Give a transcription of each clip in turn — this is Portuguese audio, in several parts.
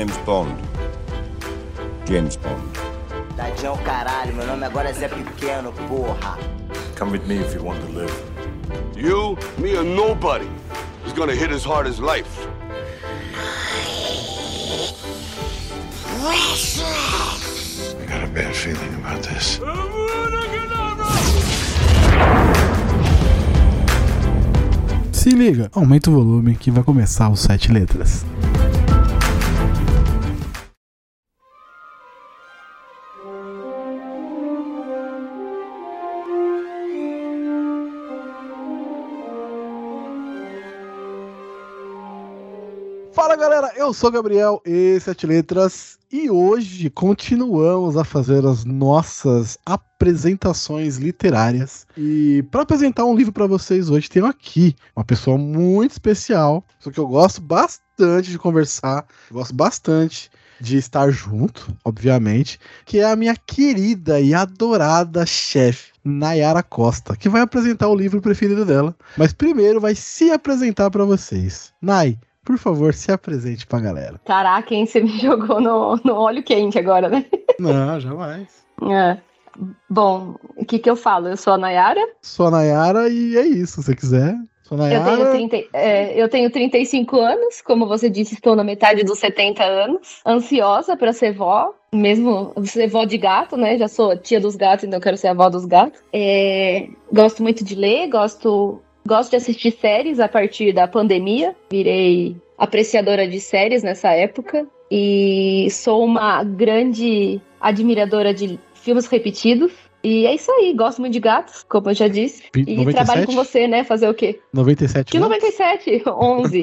name's Bond. James Bond. Tadinho caralho, meu nome agora é Zé Pequeno, porra. Come with me if you want to live. You, me, or nobody is gonna hit as hard as life. I got a bad feeling about this. Se liga, aumenta o volume que vai começar os sete letras. Eu sou Gabriel, esse é Sete Letras, e hoje continuamos a fazer as nossas apresentações literárias. E para apresentar um livro para vocês hoje, tenho aqui uma pessoa muito especial, só que eu gosto bastante de conversar, gosto bastante de estar junto, obviamente, que é a minha querida e adorada chefe, Nayara Costa, que vai apresentar o livro preferido dela. Mas primeiro vai se apresentar para vocês. Nay, por favor, se apresente pra galera. Caraca, hein? Você me jogou no, no óleo quente agora, né? Não, jamais. É. Bom, o que, que eu falo? Eu sou a Nayara. Sou a Nayara e é isso, se você quiser. Sou a Eu Nayara. tenho, 30, é, eu tenho 35 anos, como você disse, estou na metade dos 70 anos. Ansiosa para ser vó, mesmo ser vó de gato, né? Já sou tia dos gatos, então eu quero ser a avó dos gatos. É, gosto muito de ler, gosto, gosto de assistir séries a partir da pandemia. Virei apreciadora de séries nessa época. E sou uma grande admiradora de filmes repetidos. E é isso aí, gosto muito de gatos, como eu já disse. E 97? trabalho com você, né? Fazer o quê? 97 Que gatos? 97? 11.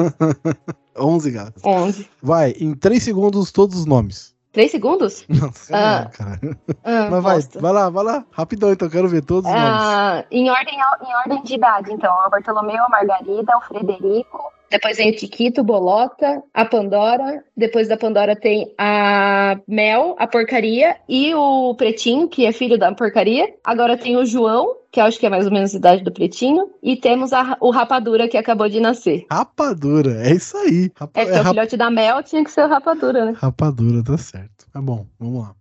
11 gatos. 11. Vai, em 3 segundos, todos os nomes. 3 segundos? Nossa, Ah. não, cara. Ah, Mas vai, bosta. vai lá, vai lá. Rapidão, então, quero ver todos os nomes. Ah, em, ordem, em ordem de idade, então. O Bartolomeu, a Margarida, o Frederico. Depois vem o Tiquito, Bolota, a Pandora. Depois da Pandora tem a Mel, a Porcaria. E o Pretinho, que é filho da Porcaria. Agora tem o João, que acho que é mais ou menos a idade do Pretinho. E temos a- o Rapadura, que acabou de nascer. Rapadura, é isso aí. Rapa- É, é o rap- filhote da Mel tinha que ser o Rapadura, né? Rapadura, tá certo. Tá bom, vamos lá.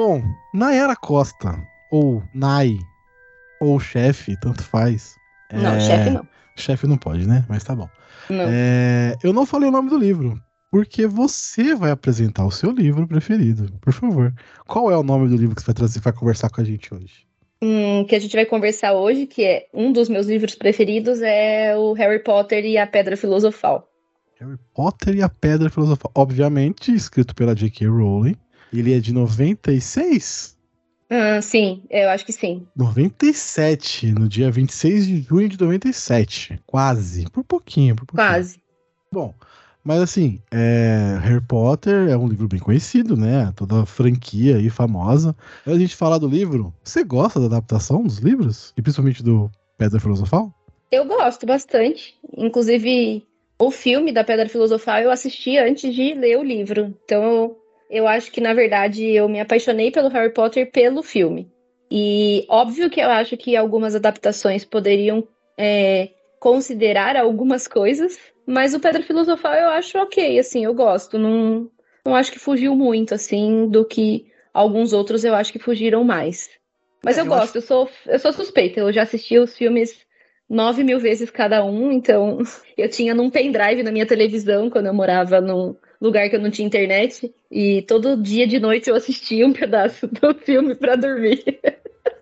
Bom, Nayara Costa, ou Nay, ou chefe, tanto faz. Não, É, chefe não. Chefe não pode, né? Mas tá bom. Não. É, eu não falei o nome do livro, porque você vai apresentar o seu livro preferido. Por favor. Qual é o nome do livro que você vai trazer para conversar com a gente hoje? Hum, que a gente vai conversar hoje, que é um dos meus livros preferidos, é o Harry Potter e a Pedra Filosofal. Harry Potter e a Pedra Filosofal. Obviamente, escrito pela J.K. Rowling. Ele é de 96? Ah, sim, eu acho que sim. 97, no dia 26 de junho de 97. Quase. Por pouquinho, por pouquinho. Quase. Bom, mas assim, é, Harry Potter é um livro bem conhecido, né? Toda a franquia aí famosa. Antes a gente falar do livro, você gosta da adaptação dos livros? E principalmente do Pedra Filosofal? Eu gosto bastante. Inclusive, o filme da Pedra Filosofal eu assisti antes de ler o livro. Então, eu, eu acho que, na verdade, eu me apaixonei pelo Harry Potter pelo filme. E óbvio que eu acho que algumas adaptações poderiam é, considerar algumas coisas, mas o Pedra Filosofal eu acho ok, assim, eu gosto. Não, não acho que fugiu muito, assim, do que alguns outros eu acho que fugiram mais. Mas É, eu, eu gosto, eu, sou, eu sou suspeita, eu já assisti os filmes nove mil vezes cada um, então eu tinha num pendrive na minha televisão quando eu morava num lugar que eu não tinha internet, e todo dia de noite eu assistia um pedaço do filme para dormir.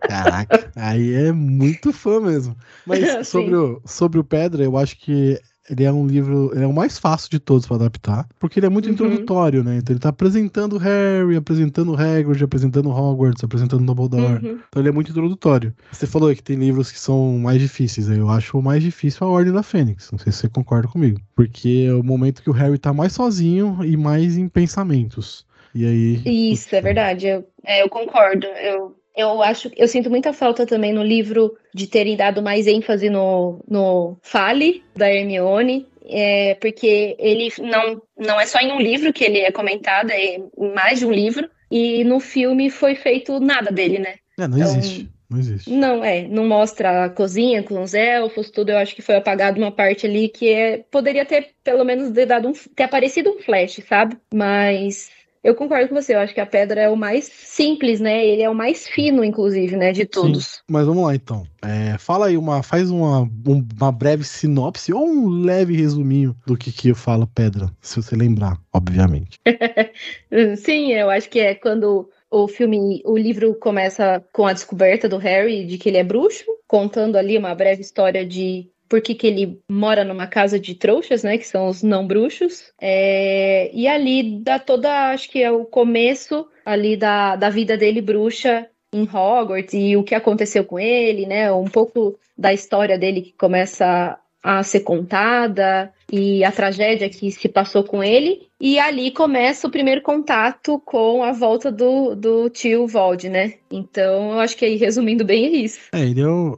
Caraca, aí é muito fã mesmo. Mas sobre o, sobre o Pedra, eu acho que ele é um livro, ele é o mais fácil de todos para adaptar, porque ele é muito Uhum. introdutório, né? Então ele tá apresentando o Harry, apresentando o Hagrid, apresentando Hogwarts, apresentando o Dumbledore. Uhum. Então ele é muito introdutório. Você falou que tem livros que são mais difíceis. Eu acho o mais difícil a Ordem da Fênix. Não sei se você concorda comigo. Porque é o momento que o Harry tá mais sozinho e mais em pensamentos. E aí. Isso, é verdade. Eu, é, eu concordo. Eu, Eu acho, eu sinto muita falta também no livro de terem dado mais ênfase no, no Fale da Hermione, é, porque ele não, não é só em um livro que ele é comentado, é em mais de um livro, e no filme foi feito nada dele, né? É, não Então- existe. Não existe. Não, é, não mostra a cozinha com os elfos, tudo. Eu acho que foi apagado uma parte ali que é, poderia ter, pelo menos, ter, dado um, ter aparecido um flash, sabe? Mas eu concordo com você, eu acho que a pedra é o mais simples, né? Ele é o mais fino, inclusive, né, de todos. Mas vamos lá então. É, fala aí uma, faz uma, um- uma breve sinopse ou um leve resuminho do que que fala Pedra, se você lembrar, obviamente. Sim, eu acho que é quando o filme, o livro começa com a descoberta do Harry de que ele é bruxo, contando ali uma breve história de por que, ele mora numa casa de trouxas, né, que são os não bruxos. É, e ali dá toda, acho que é o começo ali da, da vida dele bruxa em Hogwarts e o que aconteceu com ele, né, um pouco da história dele que começa a ser contada e a tragédia que se passou com ele. E ali começa o primeiro contato com a volta do, do tio Vold, né? Então, eu acho que aí, resumindo bem, é isso. É, ele é o,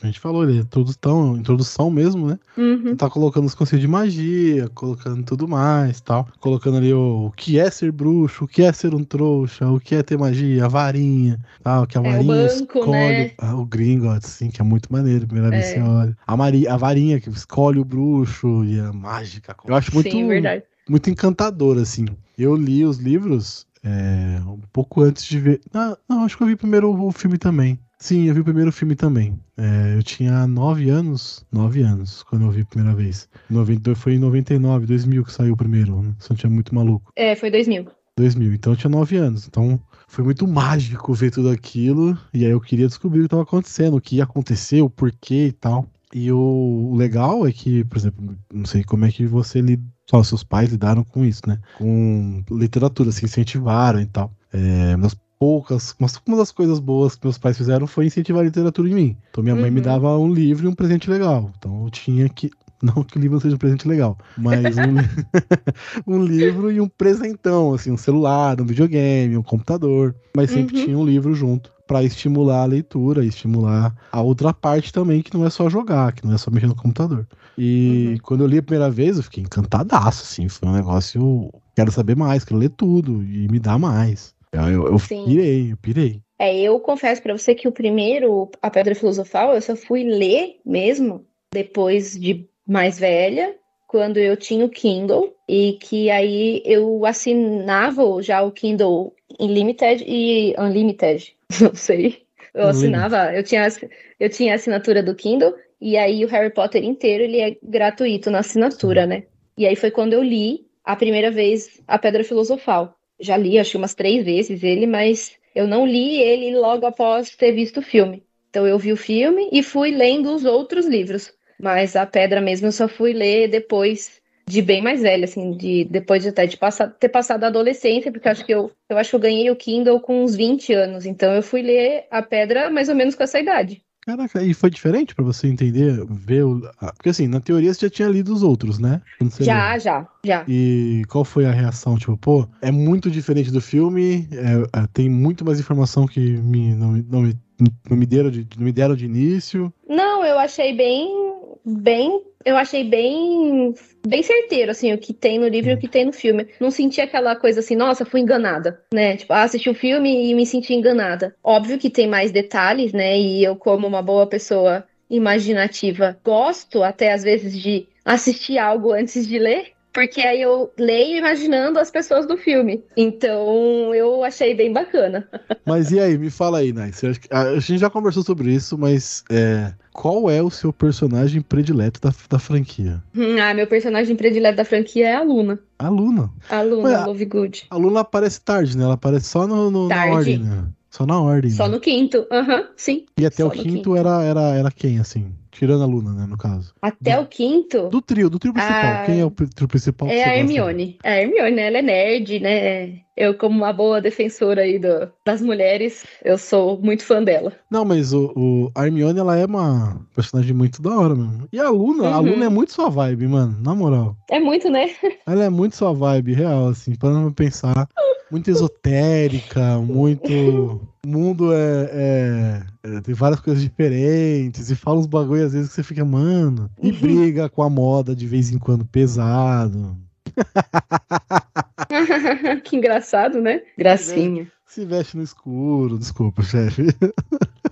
a gente falou, ele é introdução, introdução mesmo, né? Uhum. Tá colocando os conceitos de magia, colocando tudo mais, tal, colocando ali o, o que é ser bruxo, o que é ser um trouxa, o que é ter magia, a varinha, tal, que a É, o varinha banco, escolhe né? ah, o Gringotts, assim, que é muito maneiro, primeira vez É. que você olha. A, Mari, a varinha que escolhe o bruxo e a mágica. Eu acho muito Sim, verdade. Muito encantador, assim. Eu li os livros é, um pouco antes de ver. Ah, não, acho que eu vi primeiro o filme também. Sim, eu vi o primeiro filme também. É, eu tinha nove anos, nove anos, quando eu vi a primeira vez. 90, foi em 99, 2000 que saiu o primeiro, né? Não tinha muito maluco. É, foi 2000. 2000, então eu tinha nove anos. Então foi muito mágico ver tudo aquilo. E aí eu queria descobrir o que estava acontecendo, o que ia acontecer, o porquê e tal. E o, legal é que, por exemplo, não sei como é que você lida, só seus pais lidaram com isso, né? Com literatura, se incentivaram e tal. É, meus poucas, mas uma das coisas boas que meus pais fizeram foi incentivar a literatura em mim. Então minha mãe me Uhum. dava um livro e um presente legal. Então eu tinha que não que o livro seja um presente legal, mas um, um livro e um presentão, assim, um celular, um videogame, um computador, mas sempre Uhum. tinha um livro junto para estimular a leitura, estimular a outra parte também que não é só jogar, que não é só mexer no computador. E Uhum. quando eu li a primeira vez, eu fiquei encantadaço, assim, foi um negócio, quero saber mais, quero ler tudo e me dá mais. Eu, eu, eu pirei, eu pirei. É, eu confesso pra você que o primeiro, A Pedra Filosofal, eu só fui ler mesmo depois de mais velha, quando eu tinha o Kindle, e que aí eu assinava já o Kindle Unlimited e Unlimited, não sei. Eu assinava, eu tinha, eu tinha a assinatura do Kindle, e aí o Harry Potter inteiro, ele é gratuito na assinatura, né? E aí foi quando eu li a primeira vez A Pedra Filosofal. Já li, acho que umas três vezes ele, mas eu não li ele logo após ter visto o filme. Então eu vi o filme e fui lendo os outros livros. Mas a Pedra mesmo eu só fui ler depois de bem mais velha, assim, de depois de até de passar, ter passado a adolescência, porque acho que eu, eu acho que eu ganhei o Kindle com uns 20 anos. Então eu fui ler a Pedra mais ou menos com essa idade. Caraca, e foi diferente pra você entender, ver o... ah, Porque assim, na teoria você já tinha lido os outros, né? Já, já, já. E qual foi a reação? Tipo, pô, é muito diferente do filme, é- é, tem muito mais informação que me, não, me- não, não, me deram de, não me deram de início. Não, eu achei bem, bem, eu achei bem, bem certeiro, assim, o que tem no livro e o que tem no filme. Não senti aquela coisa assim, nossa, fui enganada, né? Tipo, ah, assisti o filme e me senti enganada. Óbvio que tem mais detalhes, né? E eu, como uma boa pessoa imaginativa, gosto até às vezes de assistir algo antes de ler. Porque aí eu leio imaginando as pessoas do filme. Então eu achei bem bacana. Mas e aí, me fala aí, Nice. A a gente já conversou sobre isso, mas é, qual é o seu personagem predileto da, da franquia? Hum, Ah, meu personagem predileto da franquia é a Luna. A Luna. A Luna, Ué, Lovegood. A Luna aparece tarde, né? Ela aparece só no, no- na Tarde. ordem, né? Só na ordem. Só né? no quinto. Aham, sim. E até só o quinto, quinto. Era, era, era quem, assim? Tirando a Luna, né, no caso. Até o quinto Do trio, do trio principal. Ah, Quem é o trio principal? é a gosta? Hermione. A Hermione, né? Ela é nerd, né? Eu, como uma boa defensora aí do- das mulheres, eu sou muito fã dela. Não, mas o, o, a Hermione, ela é uma personagem muito da hora mesmo. E a Luna, a Uhum. Luna é muito sua vibe, mano. Na moral. É muito, né? Ela é muito sua vibe, real, assim. Parando pra pensar. Muito esotérica, muito. O mundo é, é- é- Tem várias coisas diferentes e fala uns bagulho às vezes que você fica, mano. E briga com a moda de vez em quando pesado. que engraçado, né? Gracinha. Se veste no escuro, desculpa, chefe.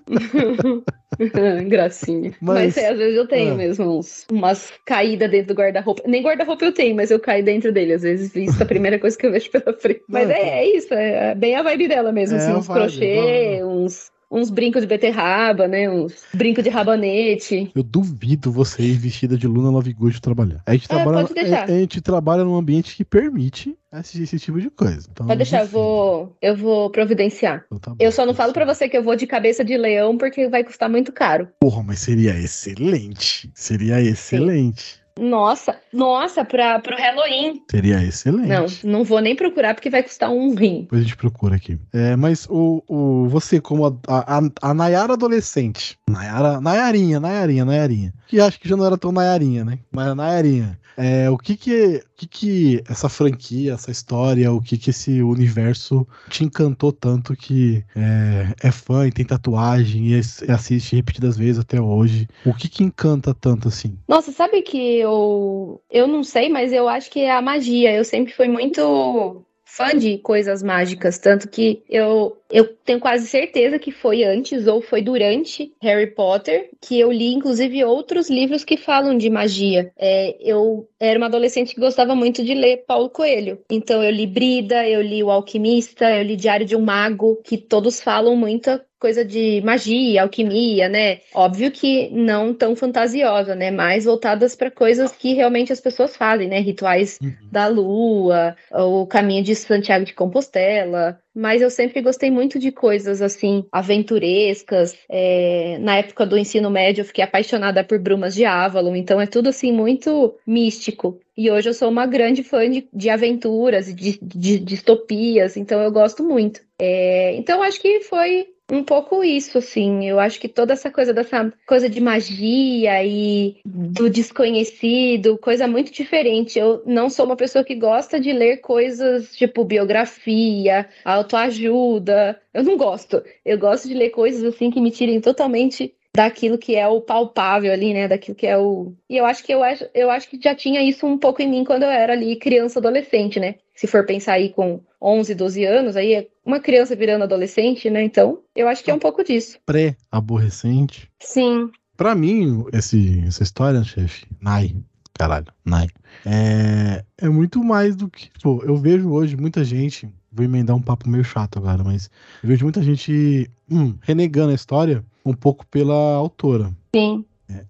Gracinha. Mas- Mas, é, às vezes eu tenho Ah. mesmo uns, umas caídas dentro do guarda-roupa. Nem guarda-roupa eu tenho, mas eu caio dentro dele. Às vezes isso é a primeira coisa que eu vejo pela frente. Mas Não, é, então. é isso, é bem a vibe dela mesmo. É assim, uns vibe, crochê, uns, uns brincos de beterraba, né? Uns brincos de rabanete. Eu duvido você ir vestida de Luna Lovegood trabalhar. A gente, É, trabalha, a, a gente trabalha num ambiente que permite assistir esse tipo de coisa. Então, Pode deixar, eu vou, eu vou providenciar. Então tá bom. Eu só não falo pra você que eu vou de cabeça de leão porque vai custar muito caro. Porra, mas seria excelente. Seria excelente. Nossa, nossa, pra, pro Halloween. Seria excelente. Não, não vou nem procurar porque vai custar um rim. Depois a gente procura aqui. É, mas o, o, você, como a, a, a Nayara adolescente, Nayara, Nayarinha, Nayarinha, Nayarinha, que acho que já não era tão Nayarinha, né? Mas a Nayarinha, é, o que que, o que que essa franquia, essa história, o que que esse universo te encantou tanto que é, é fã e tem tatuagem e e assiste repetidas vezes até hoje? O que que encanta tanto assim? Nossa, sabe que eu. Eu não sei, mas eu acho que é a magia. Eu sempre fui muito fã de coisas mágicas, tanto que eu, eu tenho quase certeza que foi antes ou foi durante Harry Potter que eu li, inclusive, outros livros que falam de magia. É, eu era uma adolescente que gostava muito de ler Paulo Coelho. Então eu li Brida, eu li O Alquimista, eu li Diário de um Mago, que todos falam muita coisa de magia, alquimia, né? Óbvio que não tão fantasiosa, né? Mais voltadas para coisas que realmente as pessoas fazem, né? Rituais da lua, o caminho de Santiago de Compostela. Mas eu sempre gostei muito de coisas assim, aventurescas. É, na época do ensino médio, eu fiquei apaixonada por Brumas de Avalon, então é tudo assim muito místico. E hoje eu sou uma grande fã de, de aventuras e de, de distopias, então eu gosto muito. É, então acho que foi um pouco isso, assim. Eu acho que toda essa coisa dessa coisa de magia e do desconhecido, coisa muito diferente. Eu não sou uma pessoa que gosta de ler coisas tipo biografia, autoajuda. Eu não gosto. Eu gosto de ler coisas assim que me tirem totalmente daquilo que é o palpável ali, né? Daquilo que é o. E eu acho que eu acho, eu acho que já tinha isso um pouco em mim quando eu era ali criança, adolescente, né? Se for pensar aí com 11, 12 anos, aí é uma criança virando adolescente, né? Então, eu acho que é um pouco disso. Pré-aborrecente. Sim. Pra mim, esse, essa história, chefe, Nai, caralho, Nai, é, é muito mais do que. Tipo, eu vejo hoje muita gente. Vou emendar um papo meio chato agora, mas eu vejo muita gente hum, renegando a história um pouco pela autora. Sim.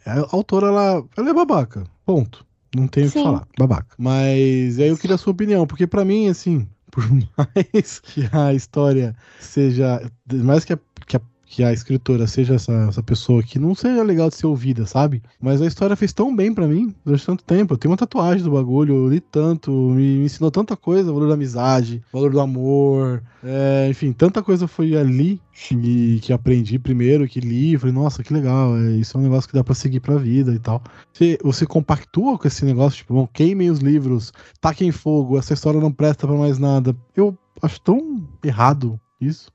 A autora, ela, ela é babaca. Ponto. Não tenho o que falar. Babaca. Mas aí eu queria a sua opinião, porque pra mim, assim, por mais que a história seja. Mais que a, que a, que a escritora seja essa, essa pessoa que não seja legal de ser ouvida, sabe? Mas a história fez tão bem pra mim durante tanto tempo. Eu tenho uma tatuagem do bagulho, eu li tanto, me, me ensinou tanta coisa, o valor da amizade, o valor do amor. é, enfim, tanta coisa foi ali que, que aprendi primeiro, que li, falei, nossa, que legal, é, isso é um negócio que dá pra seguir pra vida e tal. Você, você compactua com esse negócio, tipo, bom, queimem os livros, taquem fogo, essa história não presta pra mais nada. Eu acho tão errado isso.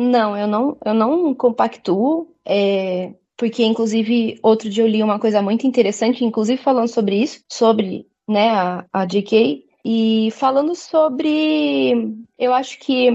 Não, eu não, eu não compactuo, é, porque inclusive outro dia eu li uma coisa muito interessante, inclusive falando sobre isso, sobre, né, a, a JK, e falando sobre, eu acho que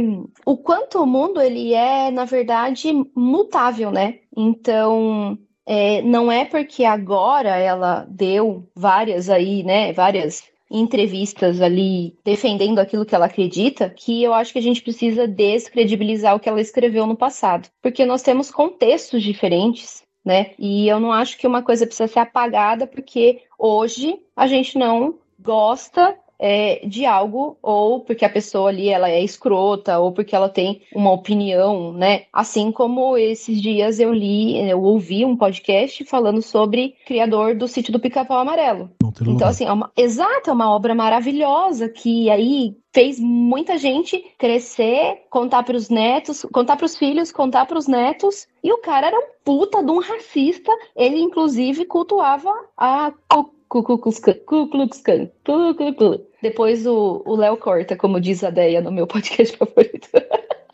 o quanto o mundo ele é, na verdade, mutável, né? Então, é, não é porque agora ela deu várias aí, né, várias entrevistas ali defendendo aquilo que ela acredita, que eu acho que a gente precisa descredibilizar o que ela escreveu no passado, porque nós temos contextos diferentes, né? E eu não acho que uma coisa precisa ser apagada porque hoje a gente não gosta é, de algo ou porque a pessoa ali ela é escrota ou porque ela tem uma opinião, né? Assim como esses dias eu li, eu ouvi um podcast falando sobre criador do sítio do Pica-Pau Amarelo. Então, assim, é uma, exato, é uma obra maravilhosa que aí fez muita gente crescer, contar para os netos, contar para os filhos, contar para os netos. E o cara era um puta de um racista. Ele, inclusive, cultuava a Ku Ku Klux Klan. Ku Klux Klan. Ku Klux Klan. Depois o Léo corta, como diz a Deia no meu podcast favorito.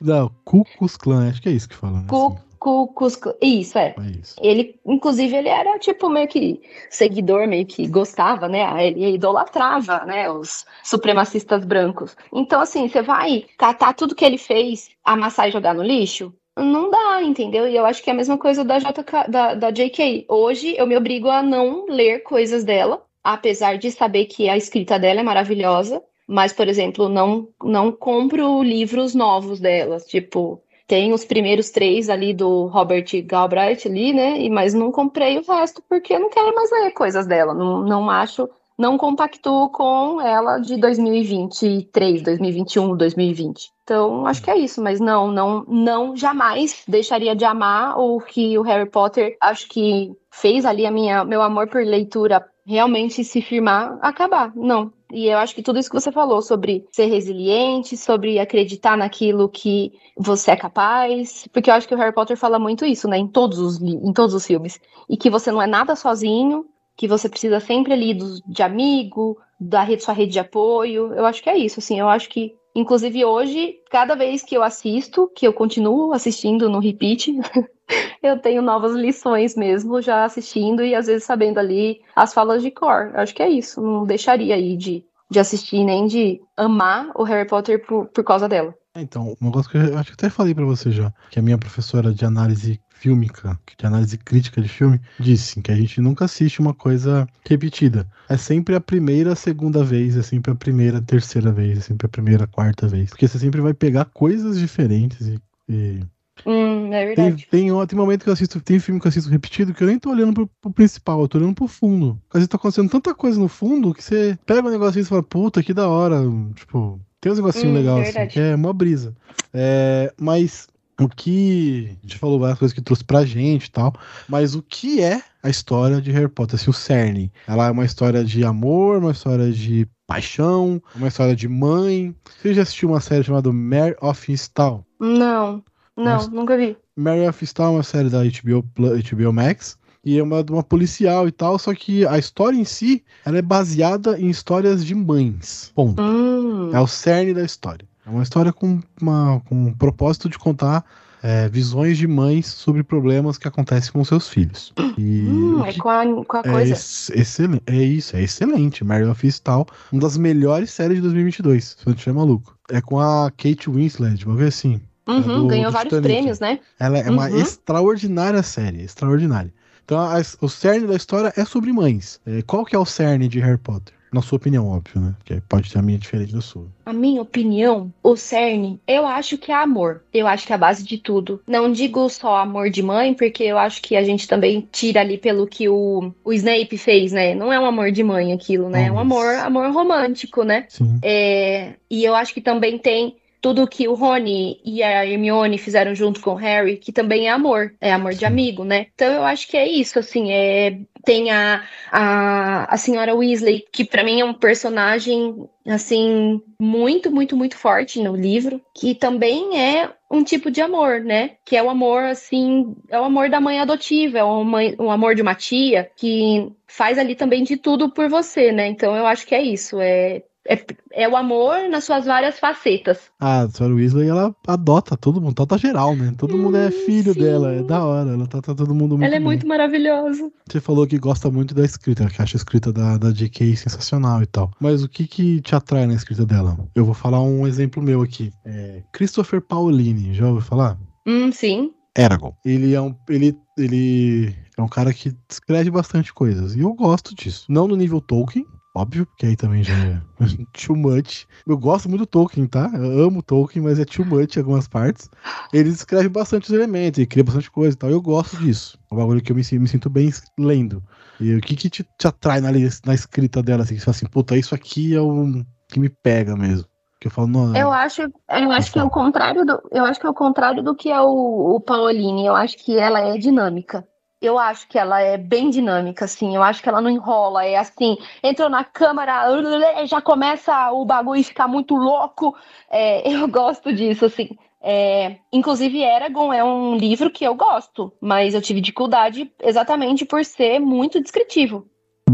Não, Ku Klux Klan, acho que é isso que fala. Né? Ku Klux Klan. Isso, é. É isso. Ele, inclusive, ele era tipo meio que seguidor, meio que gostava, né? Ele idolatrava, né? Os supremacistas brancos. Então, assim, você vai catar tudo que ele fez, amassar e jogar no lixo? Não dá, entendeu? E eu acho que é a mesma coisa da, JK, da, da JK. Hoje eu me obrigo a não ler coisas dela, apesar de saber que a escrita dela é maravilhosa. Mas, por exemplo, não, não compro livros novos delas. Tipo, tem os primeiros três ali do Robert Galbraith ali, né? E, mas não comprei o resto porque eu não quero mais ler coisas dela. Não, não acho, não compactuo com ela de 2023, 2021, 2020. Então, acho que é isso, mas não, não, não jamais deixaria de amar o que o Harry Potter acho que fez ali a minha meu amor por leitura realmente se firmar, acabar. Não, e eu acho que tudo isso que você falou sobre ser resiliente, sobre acreditar naquilo que você é capaz, porque eu acho que o Harry Potter fala muito isso, né, em todos os, em todos os filmes, e que você não é nada sozinho, que você precisa sempre ali do, de amigo, da rede, sua rede de apoio. Eu acho que é isso, assim, eu acho que Inclusive hoje, cada vez que eu assisto, que eu continuo assistindo no repeat, eu tenho novas lições mesmo, já assistindo e às vezes sabendo ali as falas de cor. Acho que é isso. Não deixaria aí de, de assistir nem de amar o Harry Potter por, por causa dela. Então, um negócio que eu acho que até falei para você já, que a minha professora de análise fílmica, de análise crítica de filme, disse que a gente nunca assiste uma coisa repetida. É sempre a primeira, segunda vez, é sempre a primeira, terceira vez, é sempre a primeira, quarta vez. Porque você sempre vai pegar coisas diferentes e. e... Hum, é Tem, verdade. tem, tem momento que eu assisto, tem filme que eu assisto repetido que eu nem tô olhando pro, pro principal, eu tô olhando pro fundo. Às vezes tá acontecendo tanta coisa no fundo que você pega um negocinho e fala, puta, que da hora. Tipo, tem uns negocinhos Hum, legais, assim, verdade. que é uma brisa. É, mas o que. A gente falou várias coisas que trouxe pra gente e tal. Mas o que é a história de Harry Potter? Assim, o cerne. Ela é uma história de amor, uma história de paixão, uma história de mãe. Você já assistiu uma série chamada Mare of Easttown? Não, não, Mas- nunca vi. Mary of Easttown é uma série da HBO, HBO Max. E é uma de uma policial e tal, só que a história em si, ela é baseada em histórias de mães. Ponto. Hum, É o cerne da história. É uma história com, uma, com um propósito de contar é, visões de mães sobre problemas que acontecem com seus filhos. E hum, é com a, com a é, coisa. ex- excelente, é isso, é excelente. Mary of Easttown, uma das melhores séries de 2022, se eu não estiver maluco. É com a Kate Winslet, vou ver assim. Uhum, do- ganhou do vários Titanic. prêmios, né? Ela é uma Uhum. extraordinária série, extraordinária. Então, a- o cerne da história é sobre mães. É, qual que é o cerne de Harry Potter? Na sua opinião, óbvio, né? Porque pode ter a minha diferente da sua. A minha opinião, o cerne, eu acho que é amor. Eu acho que é a base de tudo. Não digo só amor de mãe, porque eu acho que a gente também tira ali pelo que o, o Snape fez, né? Não é um amor de mãe aquilo, né? É um amor, amor romântico, né? Sim. É, e eu acho que também tem tudo que o Rony e a Hermione fizeram junto com o Harry, que também é amor, é amor de amigo, né? Então eu acho que é isso, assim, é tem a, a, a senhora Weasley, que pra mim é um personagem assim muito, muito, muito forte no livro, que também é um tipo de amor, né? Que é o amor assim, é o amor da mãe adotiva, é o, mãe, o amor de uma tia que faz ali também de tudo por você, né? Então eu acho que é isso, é é, é o amor nas suas várias facetas. Ah, a senhora Weasley, ela adota todo mundo, trata geral, né? Todo mundo é Hum, filho sim. dela, é da hora, ela trata todo mundo muito Ela é bem. muito maravilhosa. Você falou que gosta muito da escrita, que acha a escrita da, da J.K. sensacional e tal. Mas o que que te atrai na escrita dela? Eu vou falar um exemplo meu aqui. É Christopher Paolini, já ouviu falar? Hum, sim. Eragon. Ele é um ele ele é um cara que escreve bastante coisas e eu gosto disso. Não no nível Tolkien, óbvio, porque aí também já é too much. Eu gosto muito do Tolkien, tá? Eu amo Tolkien, mas é too much em algumas partes. Ele escreve bastante os elementos, ele cria bastante coisa e tal. Eu gosto disso. É um bagulho que eu me, me sinto bem lendo. E o que que te, te atrai na, na escrita dela assim, que você fala assim, puta, isso aqui é um que me pega mesmo. Que eu falo, não, Eu acho, eu acho que é o contrário do, eu acho que é o contrário do que é o, o Paolini. Eu acho que ela é dinâmica. Eu acho que ela é bem dinâmica, assim. Eu acho que ela não enrola. É assim, entrou na câmara, já começa o bagulho ficar muito louco. É, eu gosto disso, assim. É, inclusive, Eragon é um livro que eu gosto, mas eu tive dificuldade exatamente por ser muito descritivo.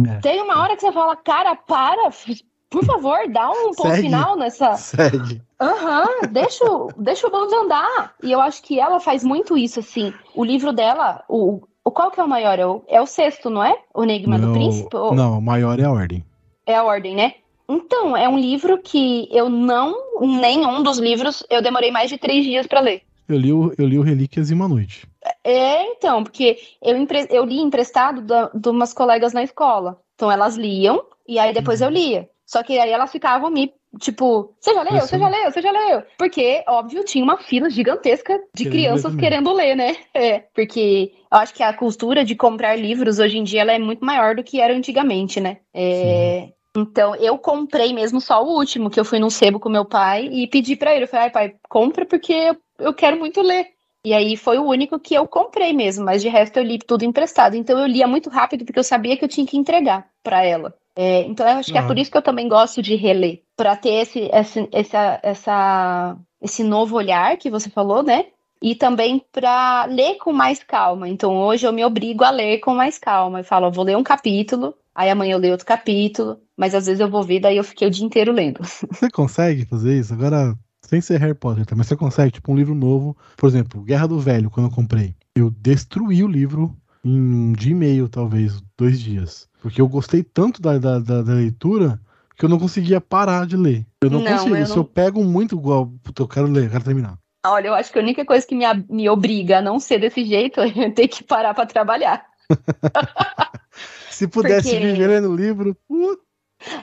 É. Tem uma hora que você fala, cara, para, Por favor, dá um ponto Segue. final nessa. Segue. Aham, deixa, o- deixa o bonde andar. E eu acho que ela faz muito isso, assim. O livro dela, o qual que é o maior? É o, é o sexto, não é? O Enigma do Não, Príncipe? Ou- não, o maior é a ordem. É a ordem, né? Então, é um livro que eu não. Nenhum dos livros eu demorei mais de três dias pra ler. Eu li, o, eu li o Relíquias em uma noite. É, então, porque eu, empre- eu li emprestado da- de umas colegas na escola. Então elas liam e aí depois Uhum. eu lia. Só que aí elas ficavam me, tipo, você já leu? Você já leu? Você já leu? Porque, óbvio, tinha uma fila gigantesca de crianças querendo ler, né? É, porque eu acho que a cultura de comprar livros hoje em dia ela é muito maior do que era antigamente, né? É, então, eu comprei mesmo só o último, que eu fui num sebo com meu pai e pedi pra ele. Eu falei, ai, pai, compra porque eu, eu quero muito ler. E aí foi o único que eu comprei mesmo, mas de resto eu li tudo emprestado. Então eu lia muito rápido porque eu sabia que eu tinha que entregar pra ela. É, então eu acho que é por isso que eu também gosto de reler, Pra ter esse, esse, essa, essa, esse novo olhar que você falou, né? E também pra ler com mais calma. Então hoje eu me obrigo a ler com mais calma. Eu falo, eu vou ler um capítulo, aí amanhã eu leio outro capítulo, mas às vezes eu vou ver, daí eu fiquei o dia inteiro lendo. Você consegue fazer isso? Agora, sem ser Harry Potter, tá? mas você consegue, tipo, um livro novo, por exemplo, Guerra do Velho, quando eu comprei. Eu destruí o livro em um dia e meio, talvez, dois dias. Porque eu gostei tanto da, da, da- da leitura que eu não conseguia parar de ler. Eu não, Não, consigo. eu Se não- eu pego muito igual, puta, eu quero ler, eu quero terminar. Olha, eu acho que a única coisa que me, me obriga a não ser desse jeito é ter que parar pra trabalhar. Se pudesse Porque- viver lendo livro, uh,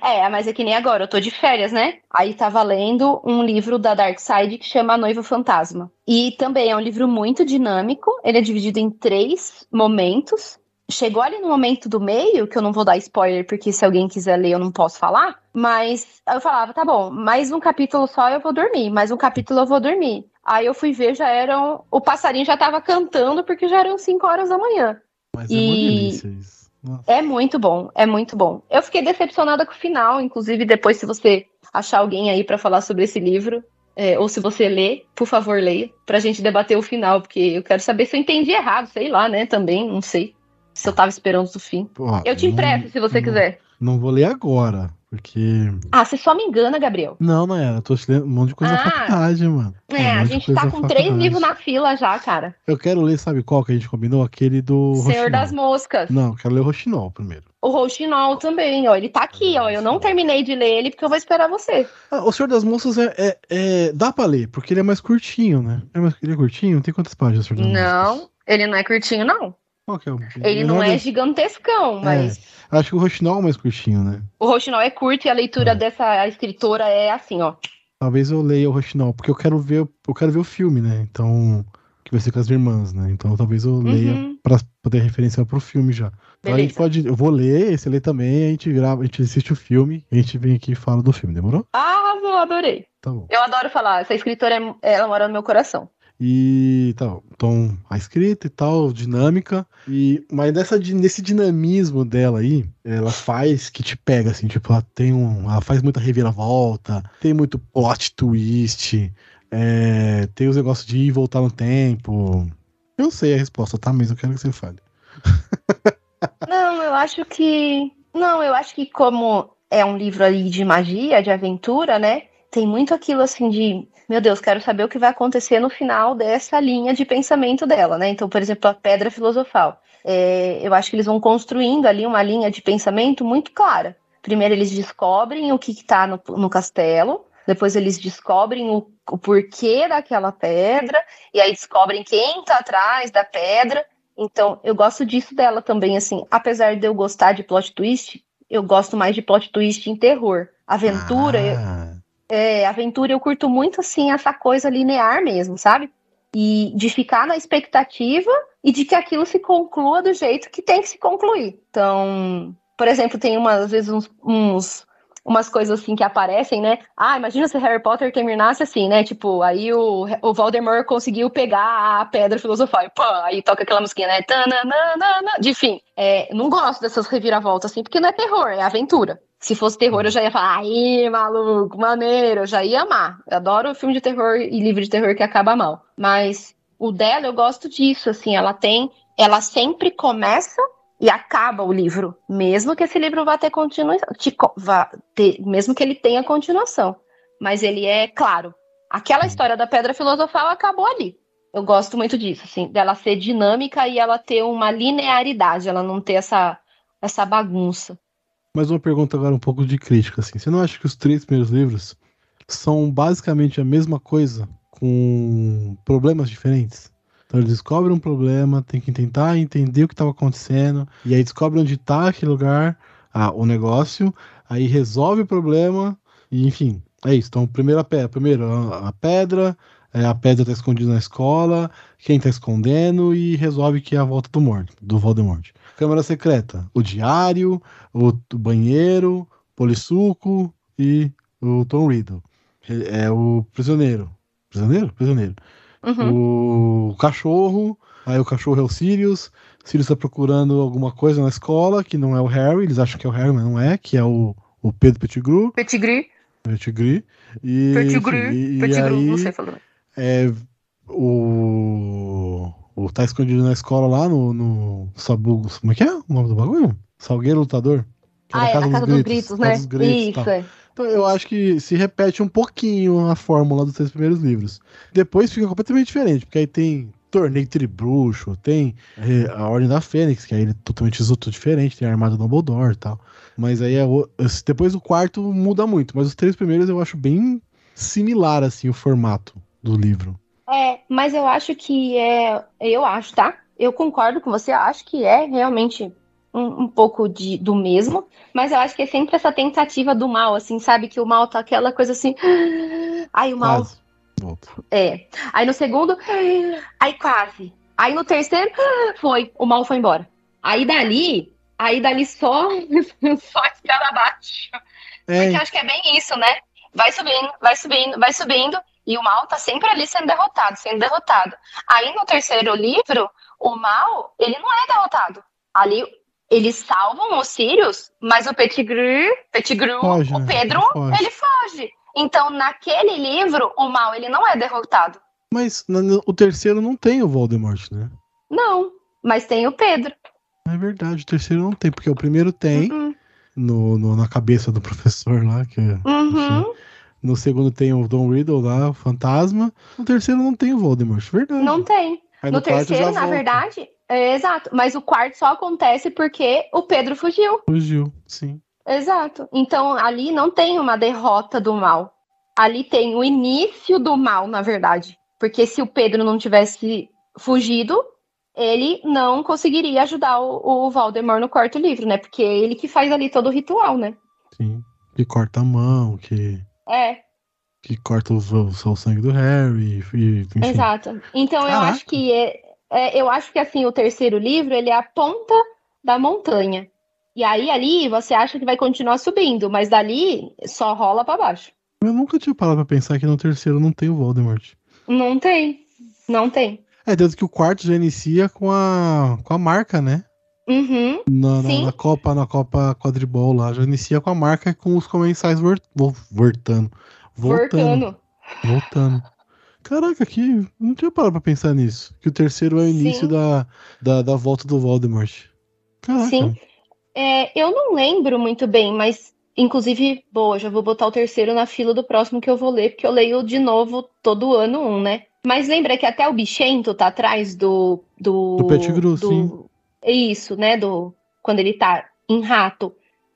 É, mas é que nem agora, eu tô de férias, né? Aí tava lendo um livro da Dark Side que chama Noiva Fantasma. E também é um livro muito dinâmico, ele é dividido em três momentos. Chegou ali no momento do meio, que eu não vou dar spoiler, porque se alguém quiser ler eu não posso falar. Mas eu falava, tá bom, mais um capítulo só eu vou dormir, mais um capítulo eu vou dormir. Aí eu fui ver, já eram. O passarinho já tava cantando porque já eram 5 horas da manhã. mas é uma E- delícia isso. Nossa. É muito bom, é muito bom. Eu fiquei decepcionada com o final, inclusive depois se você achar alguém aí pra falar sobre esse livro, é, ou se você lê, por favor leia, pra gente debater o final, porque eu quero saber se eu entendi errado, sei lá, né, também, não sei. Se eu tava esperando o fim. Pô, Eu te não- empresto se você não- quiser. Não vou ler agora, porque. Ah, você só me engana, Gabriel. Não, não é. Eu tô lendo um monte de coisa Ah. faculdade, mano. É, Um a gente tá com três livros na fila já, cara. Eu quero ler, sabe qual que a gente combinou? Aquele do. Senhor Rochinol. das Moscas. Não, eu quero ler o Rochinol primeiro. O Rouxinol também, ó. Ele tá aqui, ó. Eu não terminei de ler ele porque eu vou esperar você. Ah, o Senhor das Moças é, é- é- Dá pra ler, porque ele é mais curtinho, né? É mais... Ele é curtinho? Tem quantas páginas, Senhor das? Não, ele não é curtinho, não. Qual que é o. Ele não é das- gigantescão, mas Acho que o Rochinol é mais curtinho, né? o Rouxinol é curto e a leitura É. dessa escritora é assim, ó. Talvez eu leia o Rochinol, porque eu quero ver, eu quero ver o filme, né? Então. Que vai ser com as irmãs, né? Então talvez eu leia Uhum. pra poder referenciar pro filme já. Então a gente pode. Eu vou ler, esse ler também, a gente grava, a gente assiste o filme, a gente vem aqui e fala do filme, demorou? Arrasou, adorei. Tá bom. Eu adoro falar, essa escritora, é- ela mora no meu coração. E tal, então a escrita e tal, dinâmica. E mas dessa di- nesse dinamismo dela aí, ela faz que te pega assim, tipo, ela tem um, ela faz muita reviravolta, tem muito plot twist, é, tem os negócios de ir e voltar no tempo. Eu sei a resposta, tá? Mas eu quero que você fale. Não, eu acho que. Não, eu acho que como é um livro ali de magia, de aventura, né? Tem muito aquilo assim de. Meu Deus, quero saber o que vai acontecer no final dessa linha de pensamento dela, né? Então, por exemplo, a pedra filosofal. É, eu acho que eles vão construindo ali uma linha de pensamento muito clara. Primeiro, eles descobrem o que está no, no castelo, depois, eles descobrem o, o porquê daquela pedra, e aí descobrem quem está atrás da pedra. Então, eu gosto disso dela também, assim. Apesar de eu gostar de plot twist, eu gosto mais de plot twist em terror. Aventura, Ah, é, aventura eu curto muito, assim, essa coisa linear mesmo, sabe? E de ficar na expectativa e de que aquilo se conclua do jeito que tem que se concluir. Então, por exemplo, tem umas às vezes uns, uns- umas coisas assim que aparecem, né? Ah, imagina se Harry Potter terminasse assim, né? Tipo, aí o, o Voldemort conseguiu pegar a pedra filosofal e pá, aí toca aquela musiquinha, né? Tananana, de fim. É, não gosto dessas reviravoltas assim, porque não é terror, é aventura. Se fosse terror, eu já ia falar, aí, maluco, maneiro, eu já ia amar. Eu adoro filme de terror e livro de terror que acaba mal. Mas o dela, eu gosto disso, assim, ela tem, ela sempre começa e acaba o livro, mesmo que esse livro vá ter continuação, mesmo que ele tenha continuação. Mas ele é claro. Aquela história da pedra filosofal acabou ali. Eu gosto muito disso, assim, dela ser dinâmica e ela ter uma linearidade, ela não ter essa, essa bagunça. Mais uma pergunta agora um pouco de crítica, assim. Você não acha que os três primeiros livros são basicamente a mesma coisa, com problemas diferentes? Então eles descobrem um problema, tem que tentar entender o que estava acontecendo, e aí descobre onde está aquele lugar, ah, o negócio, aí resolve o problema, e enfim, é isso. Então, primeira pedra, primeiro a pedra, é, a pedra está escondida na escola, quem está escondendo, e resolve que é a volta do morto, do Voldemort. Câmara secreta, o diário, o, o banheiro, polissuco e o Tom Riddle. É o prisioneiro. Prisioneiro? Prisioneiro. Uhum. O cachorro, aí o cachorro é o Sirius. Sirius está procurando alguma coisa na escola que não é o Harry, eles acham que é o Harry, mas não é, que é o, o Pedro Pettigrew. Pettigrew. Pettigrew. E, Pettigrew. E, Pettigrew, aí, não sei falar. É, o, o. Tá escondido na escola lá no, no Sabugo. Como é que é o nome do bagulho? Salgueiro Lutador. Que ah, é, na Casa dos Gritos, né? Dos gritos, Isso, é. Então eu acho que se repete um pouquinho a fórmula dos três primeiros livros. Depois fica completamente diferente, porque aí tem Torneio Tribruxo, tem é, a Ordem da Fênix, que aí ele é totalmente exoto diferente, tem a Armada Dumbledore e tal. Mas aí é, depois o quarto muda muito, mas os três primeiros eu acho bem similar assim o formato do livro. É, mas eu acho que é, eu acho, tá? Eu concordo com você, acho que é realmente um, um, pouco de, do mesmo, mas eu acho que é sempre essa tentativa do mal, assim, sabe? Que o mal tá aquela coisa assim. Aí o mal. Quase. É. Aí no segundo, aí quase. Aí no terceiro, foi. O mal foi embora. Aí dali, aí dali só, só escada abaixo. É. Porque acho que é bem isso, né? Vai subindo, vai subindo, vai subindo. E o mal tá sempre ali sendo derrotado, sendo derrotado. Aí no terceiro livro, o mal, ele não é derrotado. Ali eles salvam os Sirius, mas o Pettigrew, Pettigrew foge, o né? Pedro, ele foge. ele foge. Então, naquele livro, o mal ele não é derrotado. Mas o terceiro não tem o Voldemort, né? Não, mas tem o Pedro. É verdade, o terceiro não tem, porque o primeiro tem uhum. no, no, na cabeça do professor lá, que é, uhum. No segundo tem o Don Riddle lá, o fantasma. No terceiro não tem o Voldemort, verdade. Não tem. Aí no, no terceiro, na volta. verdade, é, exato. Mas o quarto só acontece porque o Pedro fugiu. Fugiu, sim. Exato. Então ali não tem uma derrota do mal. Ali tem o início do mal, na verdade. Porque se o Pedro não tivesse fugido, ele não conseguiria ajudar o, o Voldemort no quarto livro, né? Porque é ele que faz ali todo o ritual, né? Sim. Que corta a mão, que. É. Que corta o, o, o sangue do Harry. E, enfim. Exato. Então Caraca. eu acho que é, é, eu acho que assim, o terceiro livro, ele é a ponta da montanha. E aí ali você acha que vai continuar subindo, mas dali só rola para baixo. Eu nunca tinha parado pra pensar que no terceiro não tem o Voldemort. Não tem. Não tem. É, desde que o quarto já inicia com a, com a marca, né? Uhum, na, na, na, Copa, na Copa Quadribol lá, já inicia com a marca com os comensais voltando. Voltando. Voltando. voltando. Caraca, que não tinha parado pra pensar nisso. Que o terceiro é o início da, da, da, volta do Voldemort. Caraca. Sim. É, eu não lembro muito bem, mas inclusive, boa, já vou botar o terceiro na fila do próximo que eu vou ler, porque eu leio de novo todo ano um, né? Mas lembra que até o Bichento tá atrás do. Do, do Pettigrew, do... sim. Isso, né? Do, quando ele tá em rato.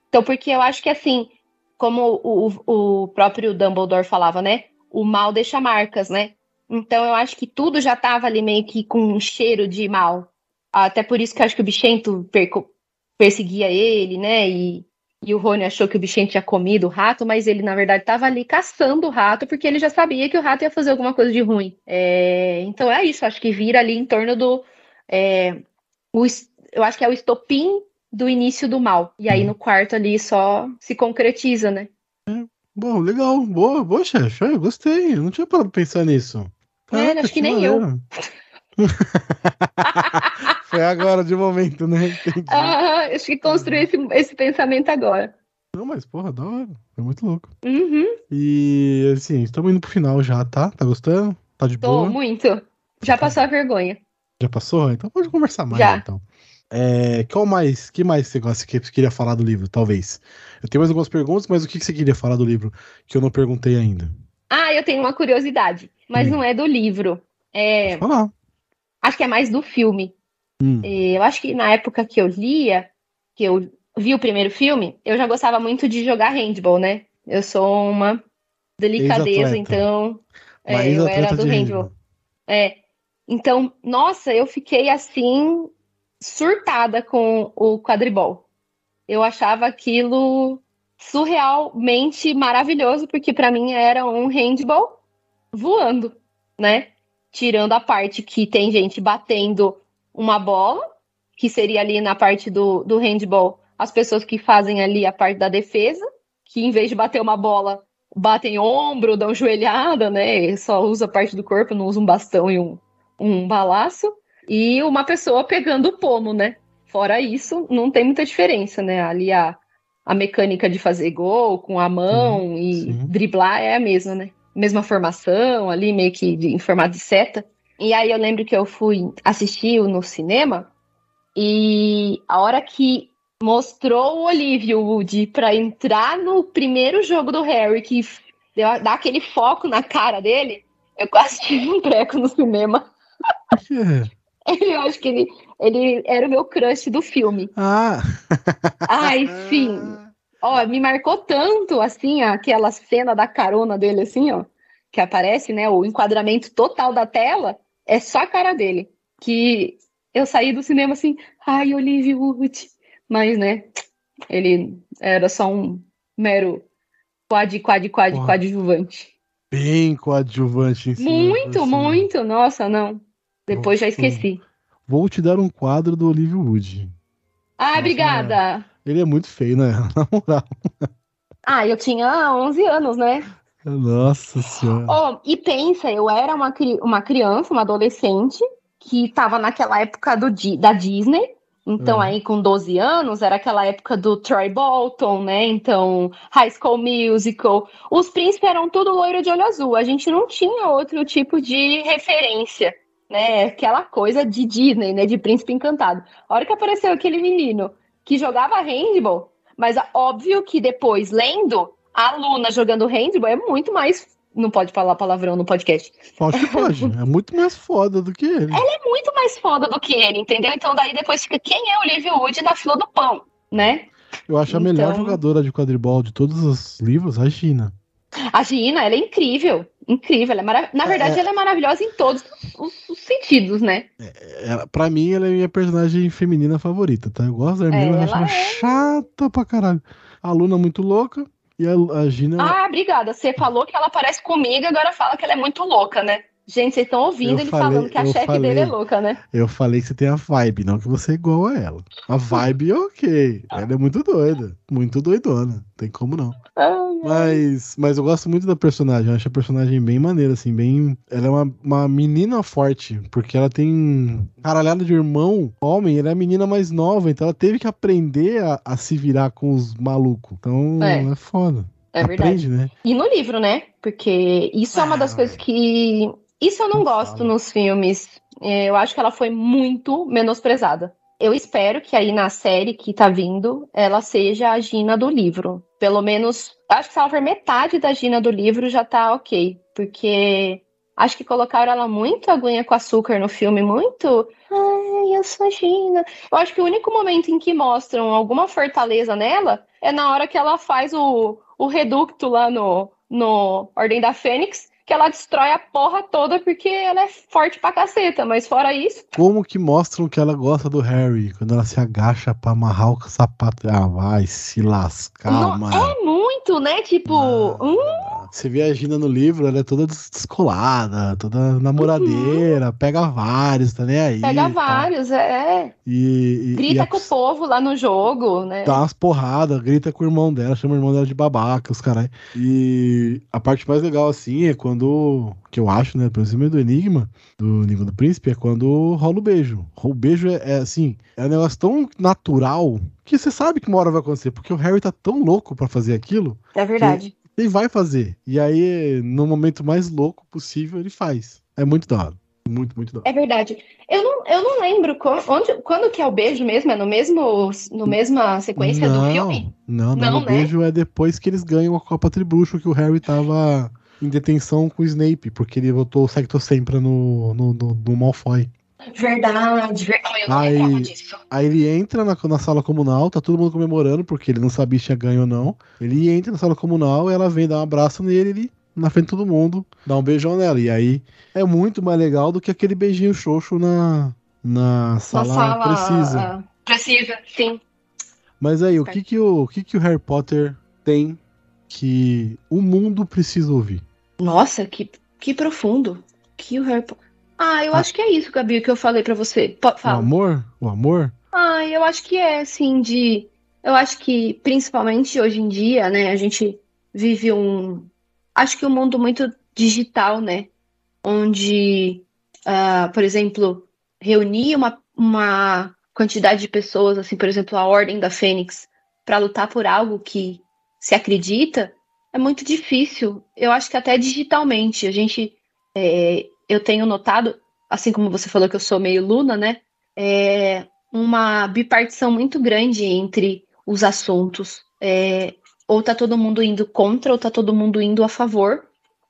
Então, porque eu acho que assim, como o, o próprio Dumbledore falava, né? O mal deixa marcas, né? Então eu acho que tudo já tava ali meio que com um cheiro de mal. Até por isso que eu acho que o bichento perseguia ele, né? E, e o Rony achou que o bichento tinha comido o rato, mas ele, na verdade, estava ali caçando o rato, porque ele já sabia que o rato ia fazer alguma coisa de ruim. É, então é isso, acho que vira ali em torno do. É, o, eu acho que é o estopim do início do mal. E aí no quarto ali só se concretiza, né? Bom, legal. Boa, boa, chefe. Eu gostei. Eu não tinha parado pra pensar nisso. É, acho que, que nem eu. Foi agora, de momento, né? Entendi. Ah, acho que construí esse, esse pensamento agora. Não, mas porra, da hora. Foi muito louco. Uhum. E assim, estamos indo pro final já, tá? Tá gostando? Tá de Tô, boa? muito. Já passou a vergonha. Já passou? Então pode conversar mais, já. então. É, qual mais? que mais você gosta que queria falar do livro, talvez? Eu tenho mais algumas perguntas, mas o que você queria falar do livro que eu não perguntei ainda? Ah, eu tenho uma curiosidade, mas Hum. não é do livro. É, falar. acho que é mais do filme. Hum. É, Eu acho que na época que eu lia, que eu vi o primeiro filme, eu já gostava muito de jogar handball, né? Eu sou uma delicadeza, então é, eu era do de handball. É. Então, nossa, eu fiquei assim surtada com o quadribol. Eu achava aquilo surrealmente maravilhoso, porque para mim era um handball voando, né? Tirando a parte que tem gente batendo uma bola, que seria ali na parte do, do handball, as pessoas que fazem ali a parte da defesa, que em vez de bater uma bola, batem ombro, dão joelhada, né? Só usa parte do corpo, não usa um bastão e um, um balaço. E uma pessoa pegando o pomo, né? Fora isso, não tem muita diferença, né? Ali a, a mecânica de fazer gol com a mão e sim. driblar é a mesma, né? Mesma formação, ali meio que de, em formato de seta. E aí eu lembro que eu fui assistir no cinema e a hora que mostrou o Olívio Wood pra entrar no primeiro jogo do Harry, que deu, dá aquele foco na cara dele, eu quase tive um treco no cinema. Eu acho que ele, ele era o meu crush do filme. Ah! Ai, sim. Ó, me marcou tanto, assim, aquela cena da carona dele, assim, ó, que aparece, né, o enquadramento total da tela, é só a cara dele, que eu saí do cinema assim, ai, Olivia Wood, mas, né, ele era só um mero quad, quad, quad, Porra. coadjuvante. Bem coadjuvante em cima, Muito, assim. muito, nossa, não. Depois já esqueci. Vou te dar um quadro do Olivia Wood. Ai, obrigada. Ele é muito feio, né? Na moral. Ah, eu tinha 11 anos, né? Nossa senhora. Oh, e pensa, eu era uma, uma criança, uma adolescente, que tava naquela época do, da Disney. Então, Uhum. aí, com 12 anos, era aquela época do Troy Bolton, né? Então, High School Musical. Os príncipes eram tudo loiro de olho azul. A gente não tinha outro tipo de referência, né? Aquela coisa de Disney, né? De príncipe encantado. A hora que apareceu aquele menino que jogava handball, mas óbvio que depois, lendo, a Luna jogando handball é muito mais. Não pode falar palavrão no podcast. Acho que pode. É muito mais foda do que ele. É muito mais foda do que ele, entendeu? Então daí depois fica quem é Olivia Wood na fila do pão, né? Eu acho a melhor Então- jogadora de quadribol de todos os livros, a Gina. A Gina, ela é incrível. Incrível. Ela é mara- Na verdade, É. ela é maravilhosa em todos os, os sentidos, né? Ela, pra mim, ela é minha personagem feminina favorita, tá? Eu gosto da Hermione, É, ela acho ela chata pra caralho. A Luna é muito louca e a, a Gina. Ah, obrigada. Você falou que ela parece comigo, agora fala que ela é muito louca, né? Gente, vocês estão ouvindo Eu ele falei- falando que a chefe falei. dele é louca, né? Eu falei que você tem a vibe, não que você é igual a ela. A vibe, ok. Ela é muito doida. Muito doidona. Tem como não. Ai, Mas, mas eu gosto muito da personagem. Eu acho a personagem bem maneira, assim, bem. Ela é uma, uma menina forte, porque ela tem caralhada de irmão, homem, ela é a menina mais nova, então ela teve que aprender a, a se virar com os malucos. Então É. é, foda. É verdade. Aprende, né? E no livro, né? Porque isso é uma das Ah, coisas que. Isso eu não gosto nos filmes. É, Eu acho que ela foi muito menosprezada. Eu espero que aí na série que tá vindo, ela seja a Gina do livro. Pelo menos, acho que se ela for metade da Gina do livro, já tá ok. Porque acho que colocaram ela muito aguinha com açúcar no filme, muito. Ai, eu sou a Gina. Eu acho que o único momento em que mostram alguma fortaleza nela é na hora que ela faz o, o reducto lá no, no Ordem da Fênix, que ela destrói a porra toda porque ela é forte pra caceta. Mas fora isso, Como que mostram que ela gosta do Harry? Quando ela se agacha pra amarrar o sapato. Ah, vai se lascar, Não, mano. é muito, né? Tipo, Ah. hum, Você vê a Gina no livro, ela é toda des- descolada, toda namoradeira, pega vários, tá nem aí. pega tá? vários, é. E, e- Grita e a- com o povo lá no jogo, né? dá umas porradas, grita com o irmão dela, chama o irmão dela de babaca, os caras. E a parte mais legal, assim, é quando. Que eu acho, né? Por exemplo, do Enigma, do Enigma do Príncipe, é quando rola o beijo. O beijo é, é, assim, é um negócio tão natural que você sabe que uma hora vai acontecer, porque o Harry tá tão louco pra fazer aquilo, É verdade. Ele vai fazer. E aí, no momento mais louco possível, ele faz. É muito da hora. Muito, muito da hora. É verdade. Eu não, eu não lembro co- onde, quando que é o beijo mesmo. É no mesmo, no mesma sequência do filme? Não, não, Não, o né? beijo é depois que eles ganham a Copa Tribucho, que o Harry tava em detenção com o Snape, porque ele votou o Sectosempra no, no, no, no Malfoy. Verdade, verdade. Eu não Aí- disso. Aí ele entra na, na sala comunal, tá todo mundo comemorando, porque ele não sabia se tinha ganho ou não. Ele entra na sala comunal, ela vem dar um abraço nele, ele, na frente de todo mundo, dá um beijão nela. E aí é muito mais legal do que aquele beijinho xoxo na, na Na sala, sala precisa. ah, precisa, sim. Mas aí, o que que o, o que que o Harry Potter tem que o mundo precisa ouvir? Nossa, que, que profundo. Que o Harry Po- Ah, eu Ah. acho que é isso, Gabi, que eu falei pra você. Po- O Fala. amor? O amor? Ah, eu acho que é, assim, de. Eu acho que, principalmente hoje em dia, né, a gente vive um. Acho que um mundo muito digital, né? Onde, ah, por exemplo, reunir uma, uma quantidade de pessoas, assim, por exemplo, a Ordem da Fênix, para lutar por algo que se acredita, é muito difícil. Eu acho que até digitalmente. A gente. é, eu tenho notado, assim como você falou que eu sou meio Luna, né? É, uma bipartição muito grande entre os assuntos. É, ou tá todo mundo indo contra, ou tá todo mundo indo a favor.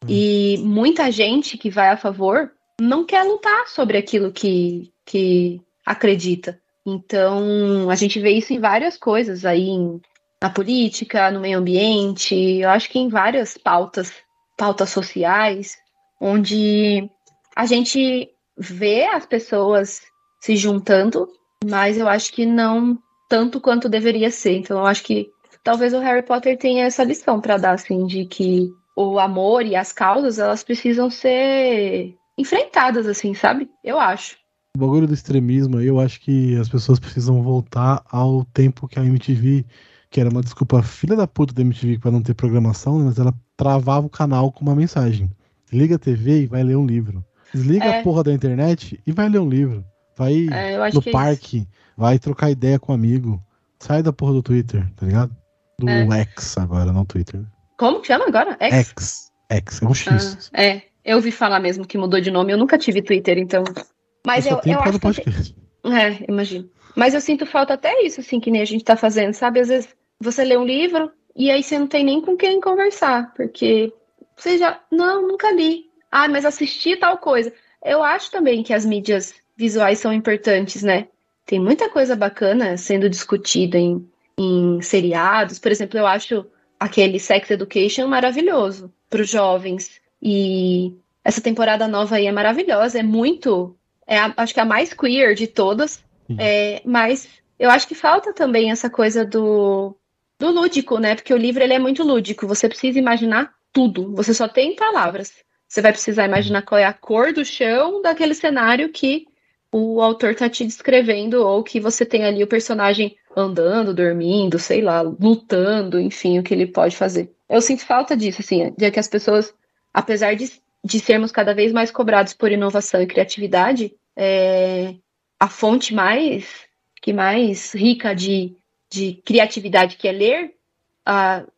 E muita gente que vai a favor não quer lutar sobre aquilo que, que acredita. Então, a gente vê isso em várias coisas aí, em- na política, no meio ambiente, eu acho que em várias pautas, pautas sociais, onde a gente vê as pessoas se juntando, mas eu acho que não tanto quanto deveria ser. Então, eu acho que talvez o Harry Potter tenha essa lição para dar, assim, de que o amor e as causas, elas precisam ser enfrentadas, assim, sabe? Eu acho. O bagulho do extremismo aí, eu acho que as pessoas precisam voltar ao tempo que a MTV, que era uma desculpa filha da puta da MTV pra não ter programação, né, mas ela travava o canal com uma mensagem. Liga a TV e vai ler um livro. Desliga É. a porra da internet e vai ler um livro. Vai É, no é isso. parque, vai trocar ideia com um amigo. Sai da porra do Twitter, tá ligado? Do É. X agora, não Twitter. Como que chama agora? X? X. X, é um X. Ah, é, eu ouvi falar mesmo que mudou de nome. Eu nunca tive Twitter, então. Mas eu eu, eu acho que. É, imagino. Mas eu sinto falta até isso, assim, que nem a gente tá fazendo, sabe? Às vezes você lê um livro e aí você não tem nem com quem conversar, porque você já. Não, nunca li. Ah, mas assisti tal coisa. Eu acho também que as mídias visuais são importantes, né? Tem muita coisa bacana sendo discutida em, em seriados. Por exemplo, eu acho aquele Sex Education maravilhoso para os jovens. E essa temporada nova aí é maravilhosa, é muito. É a- acho que a mais queer de todas. É, mas eu acho que falta também essa coisa do, do lúdico, né? Porque o livro ele é muito lúdico. Você precisa imaginar tudo. Você só tem palavras. Você vai precisar imaginar qual é a cor do chão daquele cenário que o autor tá te descrevendo, ou que você tem ali o personagem andando, dormindo, sei lá, lutando, enfim, o que ele pode fazer. Eu sinto falta disso, assim, de que as pessoas, apesar de, de sermos cada vez mais cobrados por inovação e criatividade, é, a fonte mais que mais rica de, de criatividade que é ler,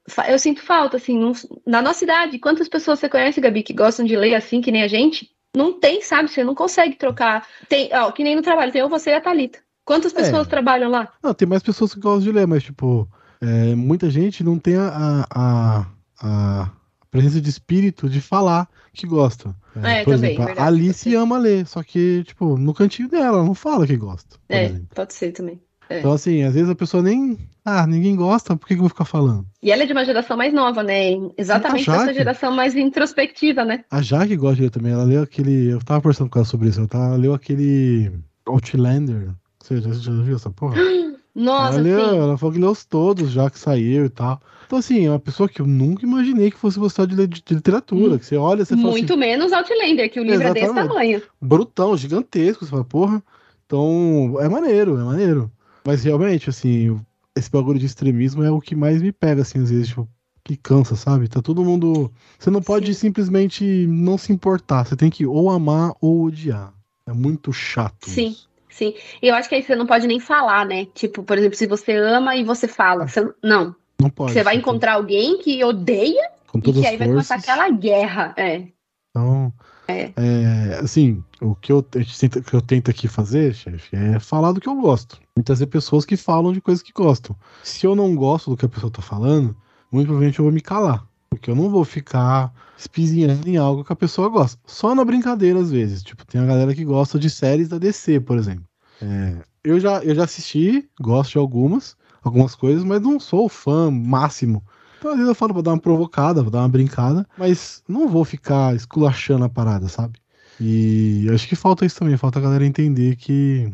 fa- eu sinto falta, assim, não- na nossa idade, quantas pessoas você conhece, Gabi, que gostam de ler assim, que nem a gente? Não tem, sabe? Você não consegue trocar. Tem, ó, que nem no trabalho, tem eu, você e a Thalita. Quantas pessoas É. trabalham lá? Não, tem mais pessoas que gostam de ler, mas, tipo, é, muita gente não tem a, a, a presença de espírito de falar que gosta. É, por também, exemplo, verdade, a Alice ama ler, só que, tipo, no cantinho dela, ela não fala que gosta. É, exemplo. pode ser também. É. Então, assim, às vezes a pessoa nem. Ah, ninguém gosta, por que, que eu vou ficar falando? E ela é de uma geração mais nova, né? Exatamente A dessa Jaque. geração mais introspectiva, né? A Jaque gosta de ler também, ela leu aquele. Eu tava conversando com ela sobre isso, ela, tava, ela leu aquele. Outlander. Você já, já viu essa porra? Nossa, ela, leu, ela falou que leu os todos já que saiu e tal. Então, assim, é uma pessoa que eu nunca imaginei que fosse gostar de, ler- de literatura. Que você olha, você fala Muito assim, menos Outlander, que o livro é desse Exatamente. tamanho. brutão, gigantesco. Você fala, porra. Então, é maneiro, é maneiro. Mas realmente, assim, esse bagulho de extremismo é o que mais me pega, assim, às vezes, tipo, que cansa, sabe? Tá todo mundo. Você não pode Sim. simplesmente não se importar. Você tem que ou amar ou odiar. É muito chato. Sim. isso. Sim, e eu acho que aí você não pode nem falar, né? Tipo, por exemplo, se você ama e você fala, você- não. Não pode. Você vai encontrar alguém que odeia e que aí vai começar aquela guerra. É. Então, É. É, assim, o que eu, tenta- que eu tento aqui fazer, chefe, é falar do que eu gosto. E trazer pessoas que falam de coisas que gostam. Se eu não gosto do que a pessoa tá falando, muito provavelmente eu vou me calar. Porque eu não vou ficar espizinhando em algo que a pessoa gosta. Só na brincadeira, às vezes. Tipo, tem a galera que gosta de séries da DC, por exemplo. É, eu, já, eu já assisti, gosto de algumas, algumas coisas, mas não sou fã máximo. Então, às vezes eu falo pra dar uma provocada, pra dar uma brincada, mas não vou ficar esculachando a parada, sabe? E acho que falta isso também, falta a galera entender que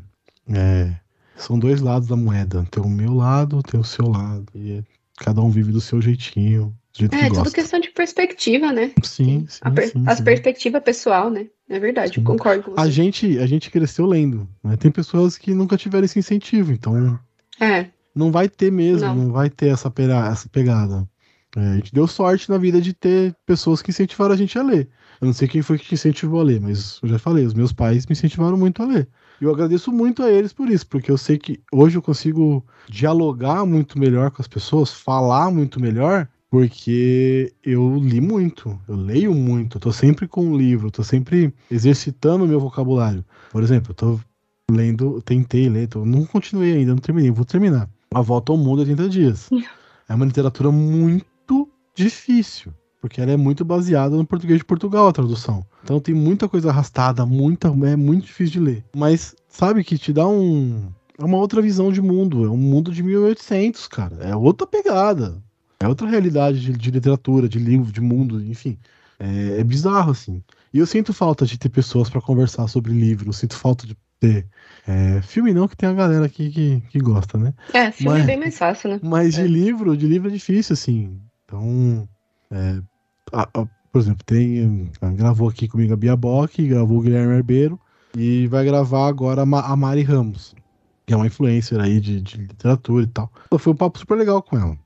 é, são dois lados da moeda. Tem o meu lado, tem o seu lado. E cada um vive do seu jeitinho, do jeito É, que tudo gosta. questão de perspectiva, né? Sim, sim, A per- sim, as sim. perspectivas pessoal, né? É verdade, concordo com A você. gente, a gente cresceu lendo, né? Tem pessoas que nunca tiveram esse incentivo, então É, não vai ter mesmo, Não. não, vai ter essa, pera- essa pegada. É, a gente deu sorte na vida de ter pessoas que incentivaram a gente a ler. Eu não sei quem foi que te incentivou a ler, mas eu já falei, os meus pais me incentivaram muito a ler. E eu agradeço muito a eles por isso, porque eu sei que hoje eu consigo dialogar muito melhor com as pessoas, falar muito melhor, porque eu li muito, eu leio muito, eu tô sempre com um livro, eu tô sempre exercitando o meu vocabulário. Por exemplo, eu tô lendo, tentei ler, tô- não continuei ainda, não terminei, vou terminar. A Volta ao Mundo em 80 Dias. É uma literatura muito difícil, porque ela é muito baseada no português de Portugal, a tradução. Então tem muita coisa arrastada, muita, é muito difícil de ler. Mas sabe que te dá um é uma outra visão de mundo, é um mundo de 1800, cara. É outra pegada. É outra realidade de, de literatura, de livro, de mundo, enfim. É, é bizarro, assim. E eu sinto falta de ter pessoas pra conversar sobre livro, eu sinto falta de ter. é, filme não, que tem a galera aqui que, que gosta, né? é filme Mas- é bem mais fácil, né? Mas de É. livro, de livro é difícil, assim. Então, é, a- a- por exemplo, tem. ah, Gravou aqui comigo a Bia Bock, gravou o Guilherme Herbeiro e vai gravar agora a, Ma- a Mari Ramos, que é uma influencer aí de, de literatura e tal. Então, Foi um papo super legal com ela.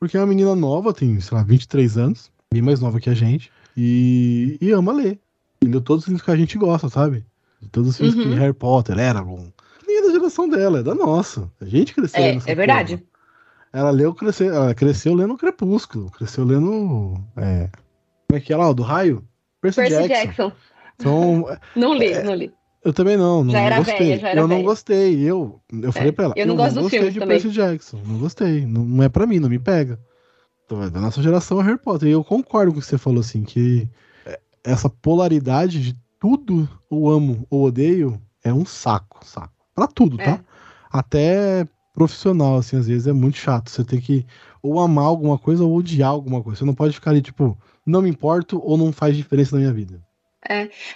Porque é uma menina nova, tem, sei lá, 23 anos, bem mais nova que a gente, e, e ama ler. E leu todos os livros que a gente gosta, sabe? Todos os livros Uhum. que Harry Potter, Eragon. Nem é da geração dela, é da nossa. A gente cresceu É, é verdade. porra. Ela leu, cresceu, ela cresceu lendo Crepúsculo, cresceu lendo. é, como é que é lá? Do raio? Percy, Percy Jackson. Jackson. Então, Não li, não li. eu também não, não Já era gostei. velha, já era eu não velha. gostei. Eu, eu falei pra ela, eu não gosto dos gostei filmes de também. Percy Jackson, não gostei. Não, não é pra mim, não me pega. Então, é da nossa geração é Harry Potter. E eu concordo com o que você falou, assim, que é, essa polaridade de tudo ou amo ou odeio é um saco, saco. Pra tudo, É. tá? Até profissional, assim, às vezes é muito chato. Você tem que ou amar alguma coisa ou odiar alguma coisa. Você não pode ficar ali, tipo, não me importo ou não faz diferença na minha vida.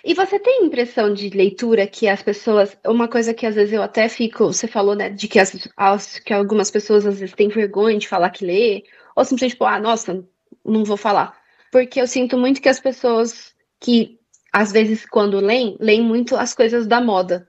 E você tem impressão de leitura que as pessoas. Uma coisa que às vezes eu até fico. Você falou, né? De que, as, as- que algumas pessoas às vezes têm vergonha de falar que lê. Ou simplesmente, tipo, ah, nossa, não vou falar. Porque eu sinto muito que as pessoas que, às vezes, quando leem, leem muito as coisas da moda.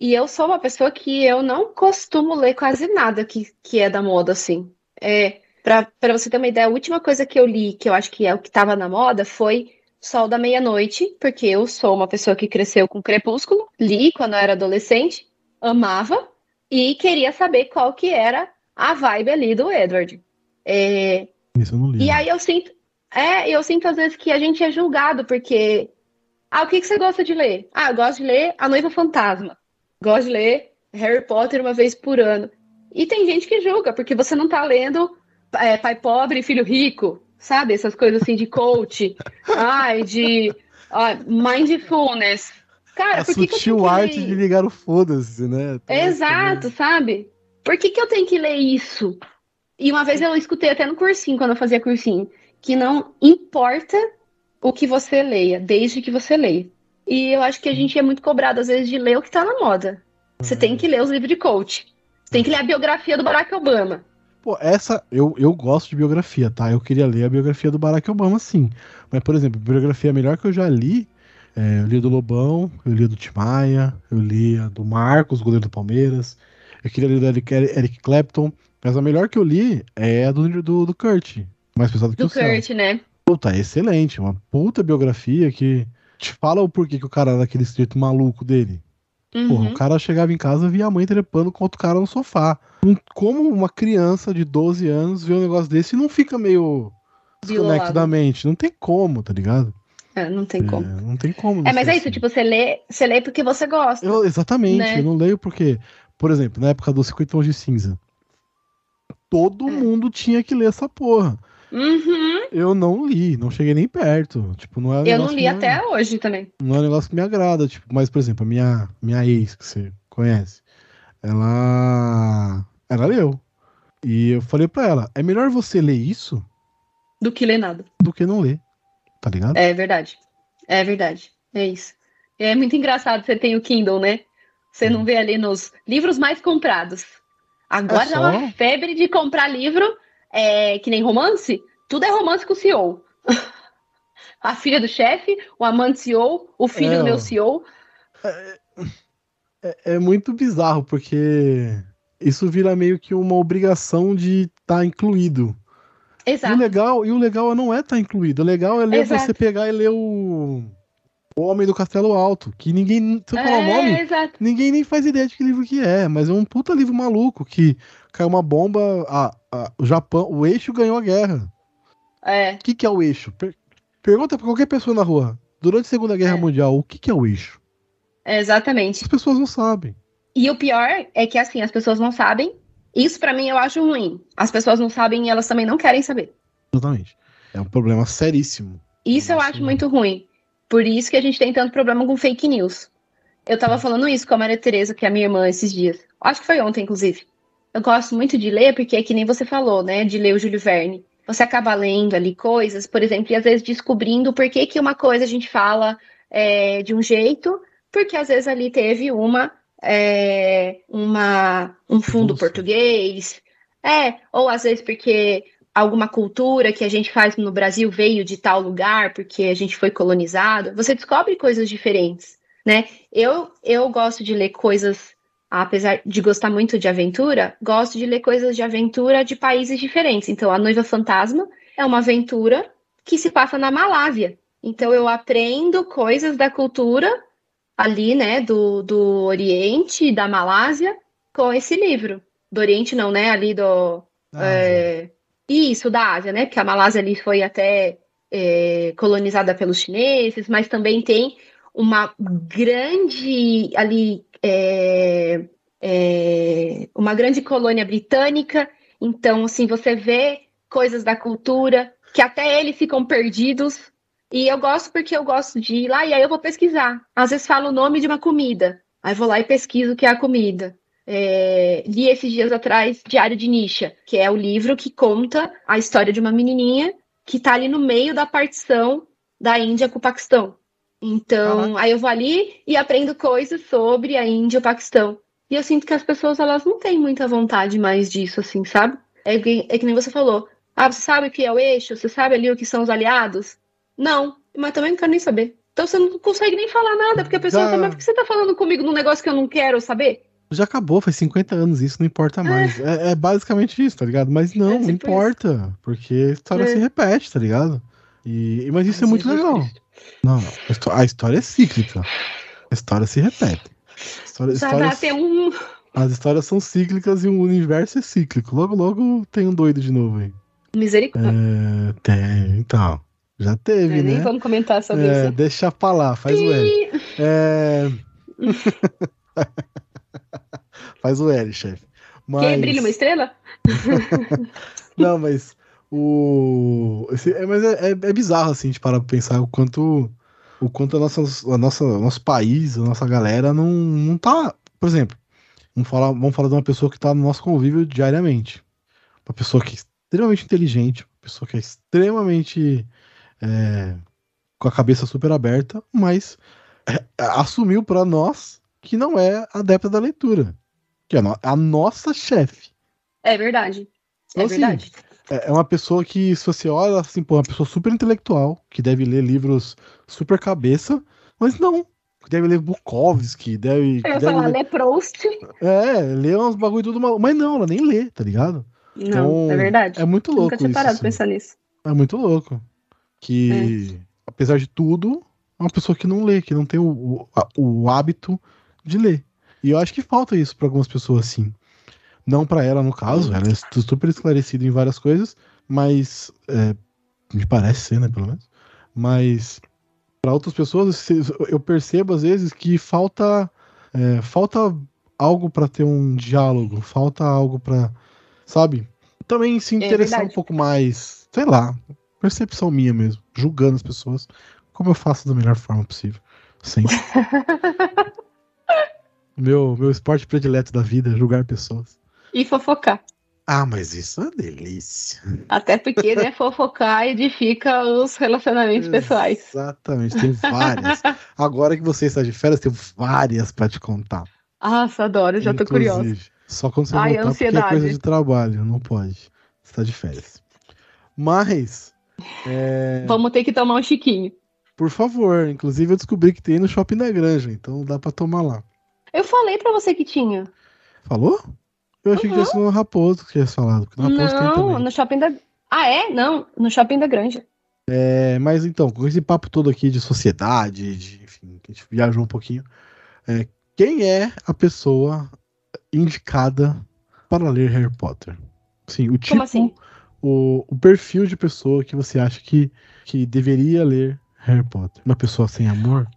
E eu sou uma pessoa que eu não costumo ler quase nada que, que é da moda, assim. É, pra você ter uma ideia, a última coisa que eu li, que eu acho que é o que tava na moda, foi Sol da Meia-Noite, porque eu sou uma pessoa que cresceu com Crepúsculo, li quando eu era adolescente, amava e queria saber qual que era a vibe ali do Edward. É, Isso eu não li. e aí eu sinto, é, eu sinto às vezes que a gente é julgado, porque, ah, o que que você gosta de ler? Ah, eu gosto de ler A Noiva Fantasma. Gosto de ler Harry Potter uma vez por ano. E tem gente que julga, porque você não tá lendo é, Pai Pobre e Filho Rico, sabe? Essas coisas assim de coach, ai, de mindfulness. Cara, a por que, que eu sutil que arte ler de ligar o foda-se, né? Exato, sabe? Por que, que eu tenho que ler isso? E uma vez eu escutei até no cursinho, quando eu fazia cursinho, que não importa o que você leia, desde que você leia. E eu acho que a gente é muito cobrado, às vezes, de ler o que tá na moda. Você tem que ler os livros de coach. Você tem que ler a biografia do Barack Obama. Pô, essa, eu, eu gosto de biografia, tá? Eu queria ler a biografia do Barack Obama, sim. Mas, por exemplo, a biografia melhor que eu já li, é, eu li a do Lobão, eu li a do Timaya, eu li a do Marcos, goleiro do Palmeiras, eu queria ler do Eric, Eric Clapton, mas a melhor que eu li é a do, do, do Kurt, mais pesado que Do o céu. Kurt, né? Puta, é excelente, uma puta biografia que te fala o porquê que o cara era daquele jeito maluco dele. Porra, Uhum. o cara chegava em casa e via a mãe trepando com outro cara no sofá. Como uma criança de 12 anos vê um negócio desse e não fica meio desconecto da mente? Não tem como, tá ligado? É, não tem como. É, não tem como. É, mas é isso, assim. tipo, você lê, você lê porque você gosta. Eu- exatamente, né? eu não leio porque, por exemplo, na época dos 50 tons de cinza, todo É. mundo tinha que ler essa porra. Uhum. Eu não li, não cheguei nem perto. Tipo, não é um Eu não li me- até hoje também. Não é um negócio que me agrada, tipo, mas, por exemplo, a minha, minha ex, que você conhece, ela. Ela leu. E eu falei pra ela: é melhor você ler isso Do que ler nada. do que não ler. Tá ligado? É verdade. É verdade. É isso. É muito engraçado você tem o Kindle, né? Você não vê ali nos livros mais comprados. Agora É é uma só? febre de comprar livro é, que nem romance. Tudo é romance com o CEO. A filha do chefe, o amante CEO, o filho É, do meu. CEO. É, é muito bizarro, porque isso vira meio que uma obrigação de estar incluído. E o Exato. legal, e o legal não é estar incluído. O legal é ler Exato. você pegar e ler o. O Homem do Castelo Alto. Que ninguém. Se eu falar o É, nome, exato. ninguém nem faz ideia de que livro que é. Mas é um puta livro maluco que caiu uma bomba. A, a- o Japão, o eixo ganhou a guerra. É. O que, que é o eixo? Per- pergunta pra qualquer pessoa na rua. Durante a Segunda Guerra É. Mundial, o que, que é o eixo? Exatamente. As pessoas não sabem. E o pior é que assim, as pessoas não sabem. Isso pra mim eu acho ruim. As pessoas não sabem e elas também não querem saber. Exatamente. É um problema seríssimo. Isso eu acho muito ruim. Por isso que a gente tem tanto problema com fake news. Eu tava falando isso com a Maria Tereza, que é a minha irmã, esses dias. Acho que foi ontem, inclusive. Eu gosto muito de ler, porque é que nem você falou, né? De ler o Júlio Verne. Você acaba lendo ali coisas, por exemplo, e às vezes descobrindo por que, que uma coisa a gente fala é, de um jeito, porque às vezes ali teve uma, é, uma um fundo Evolução. português, é, ou às vezes porque alguma cultura que a gente faz no Brasil veio de tal lugar porque a gente foi colonizado, você descobre coisas diferentes, né? Eu, eu gosto de ler coisas, apesar de gostar muito de aventura, gosto de ler coisas de aventura de países diferentes. Então, A Noiva Fantasma é uma aventura que se passa na Malásia. Então, eu aprendo coisas da cultura ali, né, do, do Oriente, e da Malásia, com esse livro. Do Oriente não, né, ali do... Ah, É, isso, da Ásia, né? Porque a Malásia ali foi até é, colonizada pelos chineses, mas também tem uma grande ali é, é, uma grande colônia britânica. Então, assim, você vê coisas da cultura que até eles ficam perdidos. E eu gosto porque eu gosto de ir lá e aí eu vou pesquisar. Às vezes falo o nome de uma comida, aí vou lá e pesquiso o que é a comida. É, li esses dias atrás Diário de Nisha, que é o livro que conta a história de uma menininha que está ali no meio da partição da Índia com o Paquistão. Então, aí eu vou ali e aprendo coisas sobre a Índia e o Paquistão. E eu sinto que as pessoas elas não têm muita vontade mais disso, assim, sabe? É que, é que nem você falou. Ah, você sabe o que é o eixo? Você sabe ali o que são os aliados? Não, mas também não quero nem saber. Então você não consegue nem falar nada, porque a pessoa fala, mas por que você tá falando comigo num negócio que eu não quero saber? Já acabou, faz 50 anos, isso não importa mais. É, é basicamente isso, tá ligado? Mas não, É não tipo importa, porque a história É. se repete, tá ligado? E, mas isso é Ai, muito Jesus legal. Não, não, a histó- a história é cíclica. A história se repete. A História, Já dá histórias- até um. As histórias são cíclicas e o universo é cíclico. Logo, logo tem um doido de novo aí. Misericórdia. É, tem, então. Já teve, É, nem né? vamos comentar sobre É, isso. deixa pra lá, faz o L. É... faz o L, chefe. Mas... Que brilha uma estrela? Não, mas o. esse- é, mas é, é, é bizarro, assim, de parar pra pensar o quanto. O quanto a nossa, a nossa, nosso país, a nossa galera não, não tá. Por exemplo, vamos falar, vamos falar de uma pessoa que tá no nosso convívio diariamente. Uma pessoa que é extremamente inteligente, uma pessoa que é extremamente. é, com a cabeça super aberta, mas é, assumiu pra nós que não é adepta da leitura. Que é a, no- a nossa chefe. É verdade. Então, É assim, verdade. É é uma pessoa que, se você olha assim, pô, é uma pessoa super intelectual, que deve ler livros super cabeça, mas não. Deve ler Bukowski, deve. Eu deve falar, ler, lê Proust. é, lê uns bagulho tudo maluco. Mas não, ela nem lê, tá ligado? Não, Então, é verdade. É muito louco Nunca tinha isso. parado de assim. pensar nisso. É muito louco. Que, apesar de tudo, é uma pessoa que não lê, que não tem o, o, o hábito de ler. E eu acho que falta isso pra algumas pessoas, sim. Não pra ela, no caso, ela é su- super esclarecida em várias coisas, mas. é, me parece ser, né, pelo menos. Mas. Para outras pessoas, eu percebo às vezes que falta é, falta algo para ter um diálogo, falta algo para, sabe? Também se interessar um verdade. pouco mais, sei lá, percepção minha mesmo, julgando as pessoas, como eu faço da melhor forma possível, sempre. meu meu esporte predileto da vida, é julgar pessoas. E fofocar. Ah, mas isso é uma delícia. Até porque, né, fofocar edifica os relacionamentos pessoais. Exatamente, tem várias. Agora que você está de férias, tem várias para te contar. Nossa, adoro, já tô curiosa. Só quando você Ai, voltar, porque é ansiedade. coisa de trabalho, não pode. Você tá de férias. Mas, é, Vamos ter que tomar um chiquinho. por favor, inclusive eu descobri que tem no Shopping da Granja, então dá pra tomar lá. Eu falei pra você que tinha. Falou? Eu achei que Uhum. tinha sido no Raposo que tinha falado, porque no Raposo tem Não, também. no shopping da. Ah, é? Não, no shopping da Granja. É, mas então, com esse papo todo aqui de sociedade, de, enfim, que a gente viajou um pouquinho, é, quem é a pessoa indicada para ler Harry Potter? Sim, o tipo, assim? o, o perfil de pessoa que você acha que, que deveria ler Harry Potter. Uma pessoa sem amor?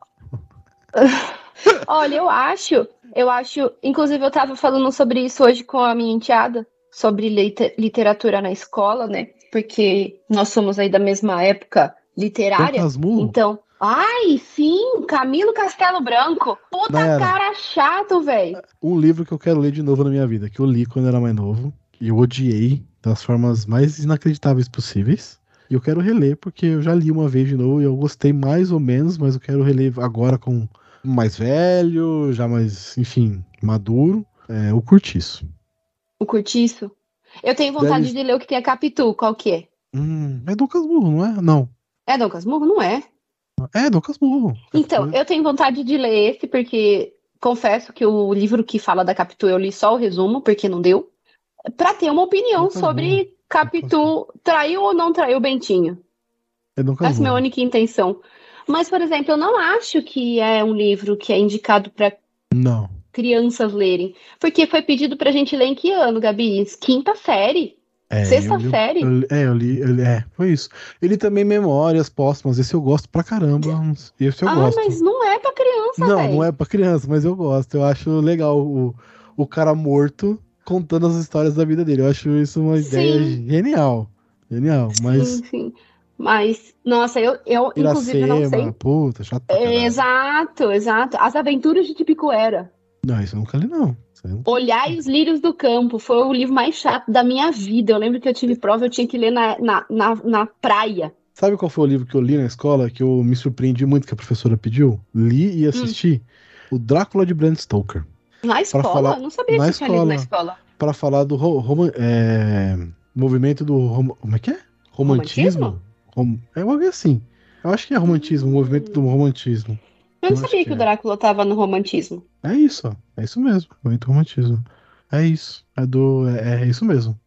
Olha, eu acho, eu acho. Inclusive, eu tava falando sobre isso hoje com a minha enteada, sobre literatura na escola, né? Porque nós somos aí da mesma época literária. Então. Ai, sim, Camilo Castelo Branco. Puta Nayara. cara chato, velho. Um livro que eu quero ler de novo na minha vida, que eu li quando era mais novo, e eu odiei das formas mais inacreditáveis possíveis. E eu quero reler, porque eu já li uma vez de novo e eu gostei mais ou menos, mas eu quero reler agora com mais velho, já mais, enfim, maduro. É, o Curtiço. O curtiço. Eu tenho vontade Deve- de ler o que tem a Capitu, qual que é? Hum, é Dom Casmurro, não é? Não. É Dom Casmurro? Não é. É Dom Casmurro. Então, eu tenho vontade de ler esse, porque confesso que o livro que fala da Capitu eu li só o resumo, porque não deu. Pra ter uma opinião sobre Capitu traiu ou não traiu o Bentinho. É Dom Essa é a minha Casmurro. única intenção. Mas, por exemplo, eu não acho que é um livro que é indicado para crianças lerem. Porque foi pedido pra gente ler em que ano, Gabi? Quinta série. É, Sexta li- série? eu- é, eu li, eu é, foi isso. Ele também Memórias Póstumas, esse eu gosto pra caramba. Esse eu ah, gosto. mas não é pra criança, Não, velho. não é pra criança, mas eu gosto. Eu acho legal o, o cara morto contando as histórias da vida dele. Eu acho isso uma ideia Sim. genial. Genial. Mas Sim, sim. Mas, nossa, eu, eu inclusive não sei. Puta, chato. Exato, exato. As Aventuras de Tipicuera. Não, isso eu nunca li, não. Nunca- Olhai os Lírios do Campo foi o livro mais chato da minha vida. Eu lembro que eu tive prova, eu tinha que ler na, na, na, na praia. Sabe qual foi o livro que eu li na escola que eu me surpreendi muito que a professora pediu? Li e assisti. O Drácula de Bram Stoker. Na escola? falar- não sabia que tinha lido na escola. Pra falar do ro- roman- é, movimento do. rom- como é que é? Romantismo? Rom- é algo assim. Eu acho que é romantismo, o movimento do romantismo. Eu não Eu sabia que que, o é. Drácula tava no romantismo. É isso, ó. É isso mesmo. Movimento do romantismo. É isso. É do. É, é isso mesmo.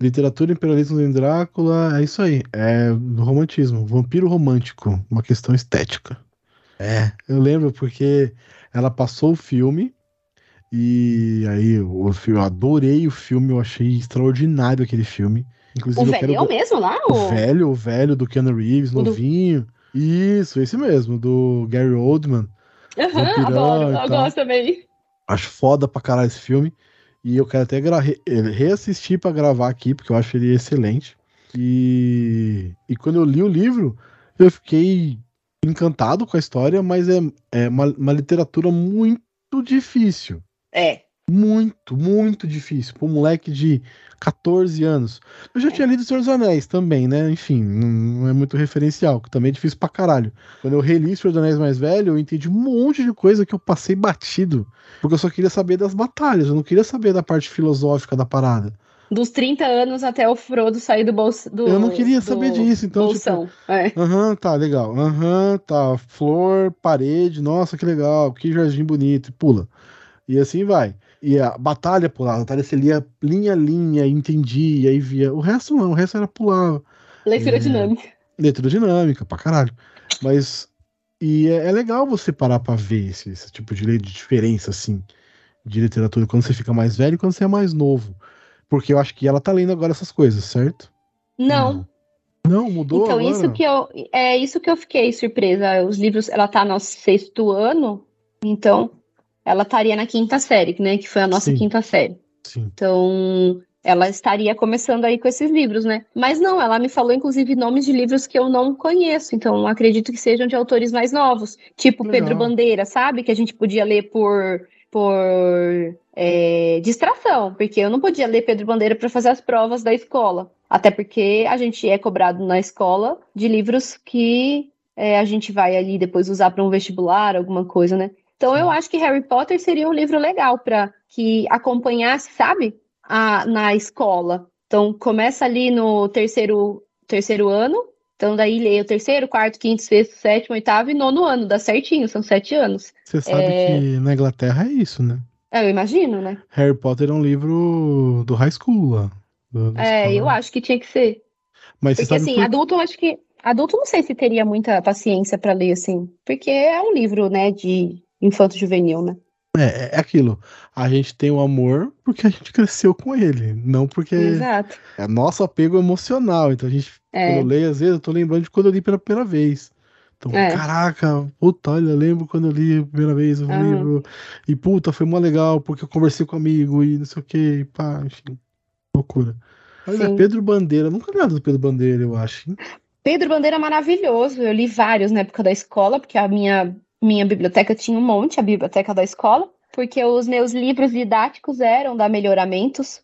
Literatura, imperialismo em Drácula, é isso aí. É do romantismo. Vampiro romântico. Uma questão estética. É, eu lembro porque ela passou o filme. E aí, o filme, eu adorei o filme, eu achei extraordinário aquele filme. Inclusive, O velhão mesmo lá? o O... velho, o velho do Keanu Reeves, O do- novinho. Isso, esse mesmo, do Gary Oldman. Aham, Vampirão adoro, eu gosto também. Acho foda pra caralho esse filme. E eu quero até gra- re- reassistir pra gravar aqui, porque eu acho ele excelente. E, e quando eu li o livro, eu fiquei encantado com a história, mas é, é uma, uma literatura muito difícil. É. Muito, muito difícil. Pra um moleque de 14 anos. Eu já tinha lido Senhor dos Anéis também, né? Enfim, não, é muito referencial, que também é difícil pra caralho. Quando eu reli Senhor dos Anéis mais velho, eu entendi um monte de coisa que eu passei batido. Porque eu só queria saber das batalhas, eu não queria saber da parte filosófica da parada. Dos 30 anos até o Frodo sair do bolso. Do, eu não queria saber disso, então, tipo, bolsão. É. Aham, tá, legal. Aham, tá. Flor, parede, nossa, que legal, que jardim bonito, e pula. E assim vai. E a batalha pular, a batalha você lia linha a linha, entendia, aí via. O resto não, o resto era pular. Leitura É. dinâmica. Leitura dinâmica, pra caralho. Mas. E é, é legal você parar pra ver esse, esse tipo de, lei de diferença, assim, de literatura, quando você fica mais velho e quando você é mais novo. Porque eu acho que ela tá lendo agora essas coisas, certo? Não, Não, mudou Então, agora. isso que eu. É isso que eu fiquei surpresa. Os livros, ela tá no sexto ano, então ela estaria na quinta série, né? Que foi a nossa Sim. quinta série. Sim. Então, ela estaria começando aí com esses livros, né? Mas não, ela me falou, inclusive, nomes de livros que eu não conheço. Então, acredito que sejam de autores mais novos. Tipo Legal. Pedro Bandeira, sabe? Que a gente podia ler por. por é, distração, porque eu não podia ler Pedro Bandeira para fazer as provas da escola. Até porque a gente é cobrado na escola de livros que é, a gente vai ali depois usar para um vestibular, alguma coisa, né? Então eu acho que Harry Potter seria um livro legal para que acompanhasse, sabe, a, na escola. Então começa ali no terceiro, terceiro ano, então daí lê o terceiro, quarto, quinto, sexto, sétimo, oitavo e nono ano, dá certinho, são sete anos. Você sabe É. que na Inglaterra é isso, né? É, Eu imagino, né? Harry Potter é um livro do high school lá. do- É, escola. eu acho que tinha que ser. Mas você Porque sabe assim, por- adulto eu acho que. Adulto não sei se teria muita paciência para ler, assim. Porque é um livro, né, de infanto juvenil, né? É, é aquilo. A gente tem o amor porque a gente cresceu com ele, não porque Exato. é nosso apego emocional. Então a gente, É. quando eu leio, às vezes, eu tô lembrando de quando eu li pela primeira vez. Então, É. caraca, puta, olha, lembro quando eu li a primeira vez o Aham. livro. E puta, foi mó legal, porque eu conversei com um amigo e não sei o que, e pá, enfim. Loucura. É Sim. Pedro Bandeira, nunca nada do Pedro Bandeira, eu acho. hein? Pedro Bandeira é maravilhoso. Eu li vários na época da escola, porque a minha, minha biblioteca tinha um monte, a biblioteca da escola, porque os meus livros didáticos eram da Melhoramentos,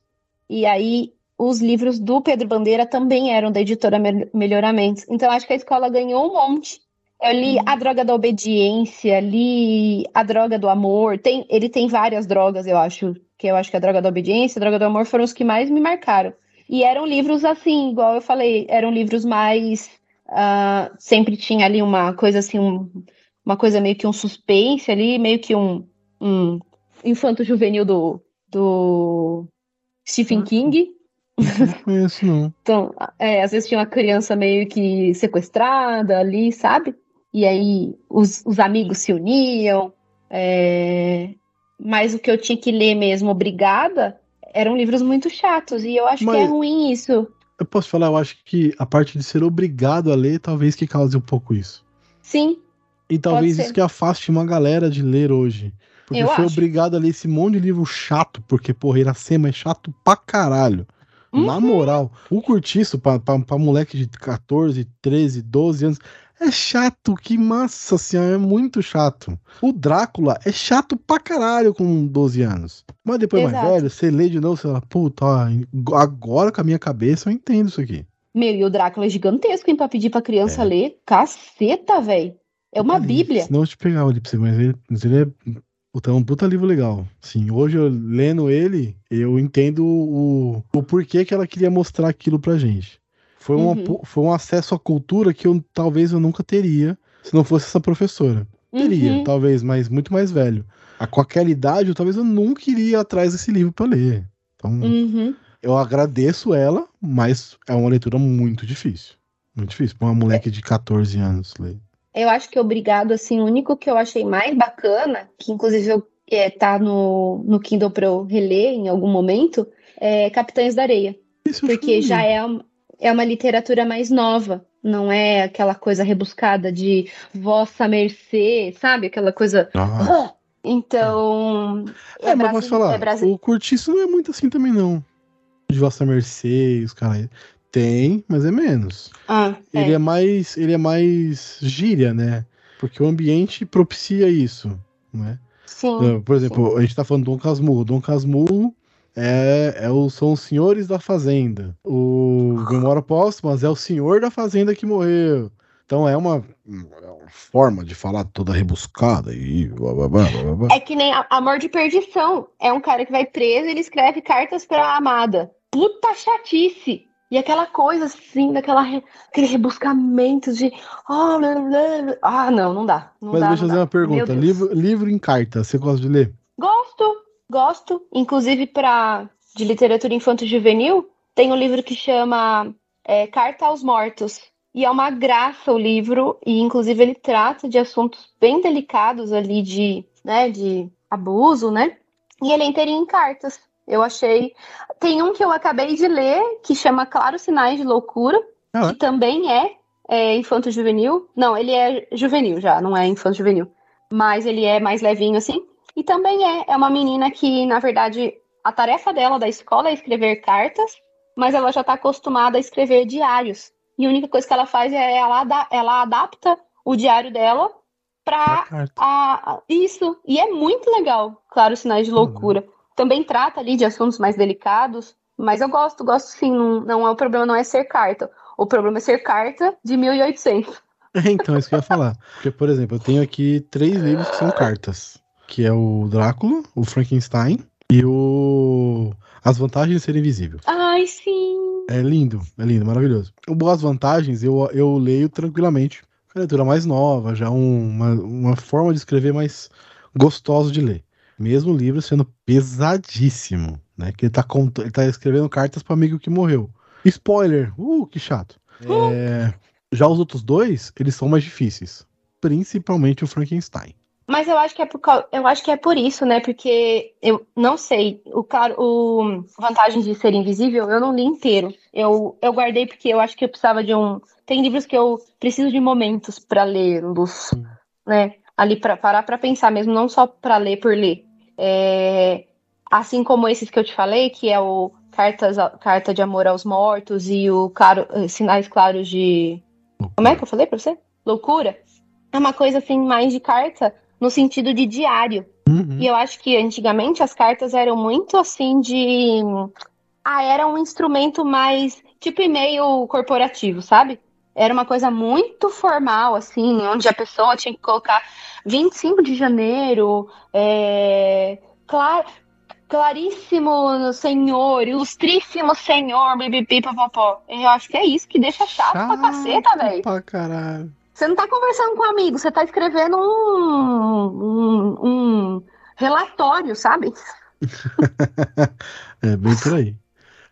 e aí os livros do Pedro Bandeira também eram da editora Mel- Melhoramentos. Então acho que a escola ganhou um monte. Eu li A Droga da Obediência, li A Droga do Amor. Tem, ele tem várias drogas, eu acho, que eu acho que a Droga da Obediência e a Droga do Amor foram os que mais me marcaram. E eram livros assim, igual eu falei, eram livros mais. ah, sempre tinha ali uma coisa assim, um- uma coisa meio que um suspense ali, meio que um, um infanto juvenil do, do Stephen King. Não conheço, não. Então, é, às vezes tinha uma criança meio que sequestrada ali, sabe? E aí os, os amigos se uniam. é, Mas o que eu tinha que ler mesmo, obrigada, eram livros muito chatos. E eu acho que é Mas- ruim isso. Eu posso falar, eu acho que a parte de ser obrigado a ler, talvez que cause um pouco isso. Sim, E talvez isso que afaste uma galera de ler hoje. Porque Eu foi acho. obrigado a ler esse monte de livro chato, porque, porra, Iracema é chato pra caralho. Na Uhum. moral, o curtiço pra, pra, pra moleque de 14, 13, 12 anos é chato, que massa senhora, é muito chato. O Drácula é chato pra caralho com 12 anos. Mas depois mais Exato. velho, você lê de novo, você fala, puta, ó, agora com a minha cabeça eu entendo isso aqui. meu, e o Drácula é gigantesco, hein, pra pedir pra criança É. ler. Caceta, velho. É uma Ali, bíblia. Senão eu te pegava ali pra você, mas ele, mas ele é. Puta, é um puta livro legal. Sim, hoje eu lendo ele, eu entendo o, o porquê que ela queria mostrar aquilo pra gente. Foi, uma Uhum. foi um acesso à cultura que eu talvez eu nunca teria se não fosse essa professora. Teria, Uhum. talvez, mas muito mais velho. A, com aquela idade, eu, talvez eu nunca iria atrás desse livro pra ler. Então, Uhum. eu agradeço ela, mas é uma leitura muito difícil. Muito difícil pra uma moleque de 14 anos ler. Eu acho que obrigado, assim, o único que eu achei mais bacana, que inclusive eu, é, tá no, no Kindle pra eu reler em algum momento, é Capitães da Areia. Isso Porque já é, um- é uma literatura mais nova, não é aquela coisa rebuscada de vossa mercê, sabe? Aquela coisa. Ah. Então. É, mas posso falar, é o Curtiço não é muito assim também, não. De Vossa Mercê, os caras. Tem, mas é menos. Ah, é. Ele é mais. Ele é mais gíria, né? Porque o ambiente propicia isso, né? Sim. Por exemplo, a gente tá falando do Dom Casmurro. Dom Casmurro é, é o, são os senhores da fazenda. O Memória Póstumas é o senhor da fazenda que morreu. Então é uma, é uma forma de falar toda rebuscada e blá, blá, blá, blá, blá. É que nem a- Amor de Perdição. É um cara que vai preso e ele escreve cartas pra amada. Puta chatice! E aquela coisa assim, daquela re- aquele rebuscamento de. Ah, blá, blá. Ah, não, não dá. Não Mas dá, deixa eu fazer dá. uma pergunta. Livro, livro em carta, você gosta de ler? Gosto, gosto. Inclusive, para de literatura infanto-juvenil, tem um livro que chama é, Carta aos Mortos. E é uma graça o livro, e inclusive ele trata de assuntos bem delicados ali de, né, de abuso, né? E ele é inteirinho em cartas. Eu achei. Tem um que eu acabei de ler, que chama Claros Sinais de Loucura, Ah, é? que também é, é infanto-juvenil. Não, ele é juvenil já, não é infanto-juvenil. Mas ele é mais levinho assim. E também é, é uma menina que, na verdade, a tarefa dela da escola é escrever cartas, mas ela já está acostumada a escrever diários. E a única coisa que ela faz é ela, ela adapta o diário dela para a, a- isso. E é muito legal, claro, sinais de loucura. Também trata ali de assuntos mais delicados, mas eu gosto, gosto sim. Não, não é o problema, não é ser carta. O problema é ser carta de 1800. É, então, isso que eu ia falar. Porque, por exemplo, eu tenho aqui três livros que são cartas. Que é o Drácula, o Frankenstein e o... As Vantagens de Ser Invisível. Ai, sim. É lindo, é lindo, maravilhoso. O Boas Vantagens eu, eu leio tranquilamente. É uma leitura mais nova, já um- uma, uma forma de escrever mais gostosa de ler. Mesmo o livro sendo pesadíssimo, né? Que ele tá, cont... ele tá escrevendo cartas para amigo que morreu. Spoiler! Uh, que chato. É, Já os outros dois, eles são mais difíceis. Principalmente o Frankenstein. Mas eu acho que é por eu acho que é por isso, né? Porque eu não sei, o cara, o vantagem de ser invisível, eu não li inteiro. Eu, eu guardei porque eu acho que eu precisava de um. Tem livros que eu preciso de momentos para ler-los, né? Ali para parar para pensar mesmo, não só para ler por ler. É, assim como esses que eu te falei, que é o Cartas, Carta de Amor aos Mortos e o Claro, eh, Sinais Claros de como é que eu falei pra você? Loucura? É uma coisa assim mais de carta no sentido de diário. Uhum. E eu acho que antigamente as cartas eram muito assim de. Ah, era um instrumento mais tipo e-mail corporativo, sabe? Era uma coisa muito formal, assim, onde a pessoa tinha que colocar 25 de janeiro, é, cla- claríssimo senhor, ilustríssimo senhor, bibipi, papapó. Eu acho que é isso que deixa chato, pra caceta, Chato velho. Pra caralho. Você não tá conversando com um amigo, você tá escrevendo um, um, um relatório, sabe? É bem por aí.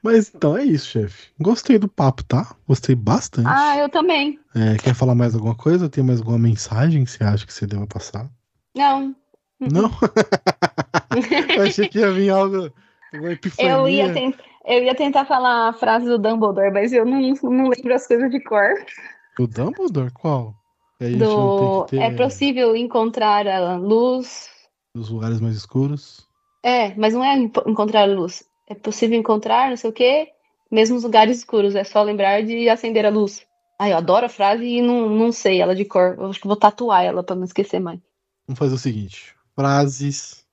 Mas então é isso, chefe. Gostei do papo, tá? Gostei bastante. Ah, eu também. É, quer falar mais alguma coisa? Tem mais alguma mensagem que você acha que você deva passar? Não. Não? eu achei que ia vir algo. Uma epifania. Eu ia, tent- eu ia tentar falar a frase do Dumbledore, mas eu não, não lembro as coisas de cor. O Dumbledore? Qual? Gente Do... que É ter possível encontrar a luz. os lugares mais escuros. É, mas não é encontrar a luz. É possível encontrar, não sei o quê, mesmo nos lugares escuros. É só lembrar de acender a luz. Ai, eu adoro a frase e não, não sei ela de cor. Eu acho que vou tatuar ela pra não esquecer mais. Vamos fazer o seguinte: frases.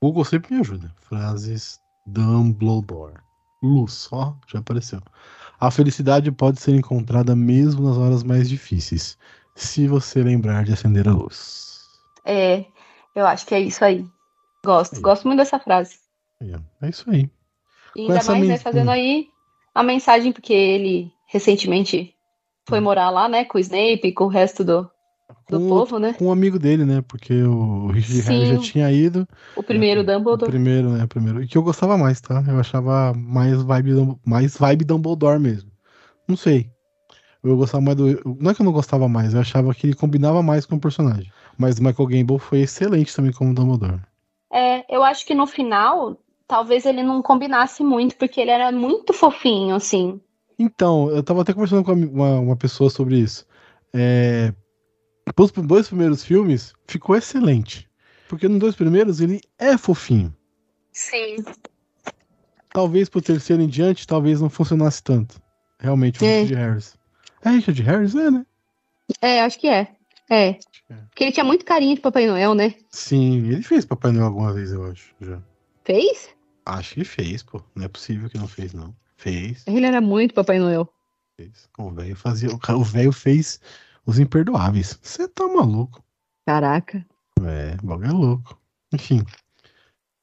Google sempre me ajuda. Frases Dumbledore. Luz, ó, já apareceu. A felicidade pode ser encontrada mesmo nas horas mais difíceis, se você lembrar de acender a luz. É, eu acho que é isso aí. Gosto, Aí. gosto muito dessa frase. Ó. É isso aí. E ainda mais, né, fazendo aí a mensagem, porque ele recentemente foi morar lá, né, com o Snape e com o resto do, do Com, povo, né? com um amigo dele, né? Porque o Richard Harris já tinha ido. O primeiro O Dumbledore. primeiro, né? O primeiro. E que eu gostava mais, tá? Eu achava mais vibe, mais vibe Dumbledore mesmo. Não sei. Eu gostava mais do. Não é que eu não gostava mais, eu achava que ele combinava mais com o personagem. Mas o Michael Gambon foi excelente também como Dumbledore. É, eu acho que no final, talvez ele não combinasse muito, porque ele era muito fofinho, assim. Então, eu tava até conversando com uma, uma pessoa sobre isso. É, os dois primeiros filmes ficou excelente. Porque nos dois primeiros ele é fofinho. Sim. Talvez pro terceiro em diante, talvez não funcionasse tanto. Realmente, o É. Richard Harris. É Richard Harris, é, né? É, acho que é. É. é. Porque ele tinha muito carinho de Papai Noel, né? Sim, ele fez Papai Noel alguma vez, eu acho. Já. Fez? Acho que fez, pô. Não é possível que não fez, não. Fez, Ele era muito Papai Noel. fez. O velho fazia. o velho fez os imperdoáveis. Você tá maluco. Caraca. É, o bagulho é louco. Enfim.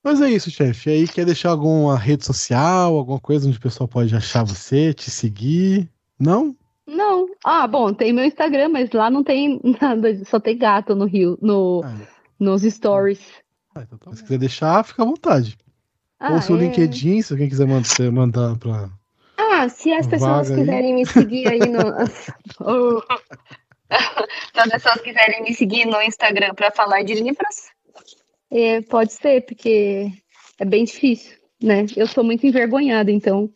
Mas é isso, chefe. E aí, quer deixar alguma rede social, alguma coisa onde o pessoal pode achar você, te seguir? Não? Não. Ah, bom, tem meu Instagram, mas lá não tem nada, só tem gato no Rio, no, Ah, nos stories. Ah, então tá. Se quiser deixar, fica à vontade. Ah, Ou seu é. LinkedIn, se alguém quiser mandar, mandar pra. Ah, se as pessoas Vaga aí. quiserem me seguir aí no. Se as pessoas quiserem me seguir no Instagram para falar de livros, é, pode ser, porque é bem difícil, né? Eu sou muito envergonhada, então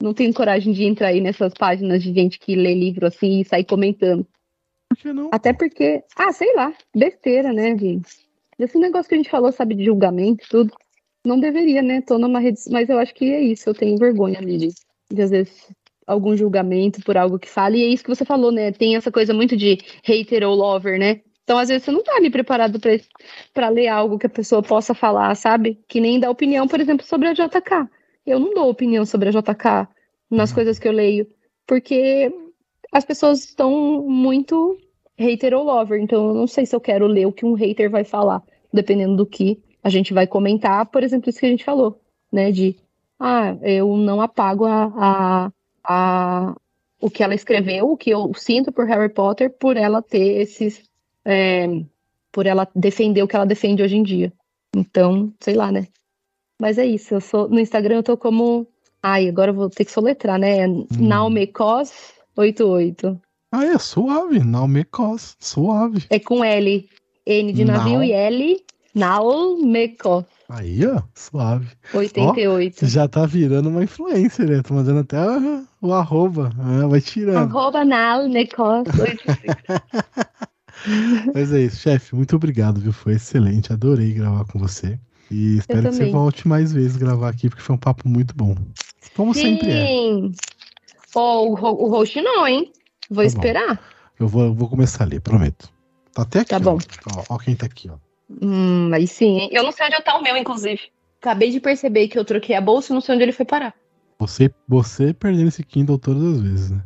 Não tenho coragem de entrar aí nessas páginas de gente que lê livro assim e sai comentando. Por que não? Até porque, ah, sei lá, besteira, né, gente? Esse negócio que a gente falou, sabe, de julgamento e tudo. Não deveria, né? Tô numa rede. Mas eu acho que é isso, eu tenho vergonha ali de, de às vezes algum julgamento por algo que fala. E é isso que você falou, né? Tem essa coisa muito de hater ou lover, né? Então, às vezes, você não tá ali preparado para ler algo que a pessoa possa falar, sabe? Que nem dar opinião, por exemplo, sobre a JK. Eu não dou opinião sobre a JK nas coisas que eu leio, porque as pessoas estão muito hater ou lover. Então, eu não sei se eu quero ler o que um hater vai falar, dependendo do que a gente vai comentar. Por exemplo, isso que a gente falou, né? De, ah, eu não apago a, a, a o que ela escreveu, o que eu sinto por Harry Potter, por ela ter esses. É, por ela defender o que ela defende hoje em dia. Então, sei lá, né? Mas é isso, eu sou. No Instagram eu tô como. Ai, agora eu vou ter que soletrar, né? Hum. Naumecos88. Ah, é suave, Naumecos, suave. É com L. N de navio Nau. e L. Naumecos. Aí, ó, suave. 88. Ó, já tá virando uma influencer, né? Tô mandando até o arroba. Ah, vai tirando. Arroba Naumecos. Mas é isso, chefe. Muito obrigado, viu? Foi excelente. Adorei gravar com você. E espero que você volte mais vezes gravar aqui, porque foi um papo muito bom. Como Sim. sempre é. Oh, o, o host não, hein? Vou tá esperar. Bom. Eu vou, vou começar a ler, prometo. Tá até aqui. Tá bom. Ó, ó quem tá aqui, ó. Hum, aí sim, hein? Eu não sei onde tá o meu, inclusive. Acabei de perceber que eu troquei a bolsa e não sei onde ele foi parar. Você, você perdendo esse Kindle todas as vezes, né?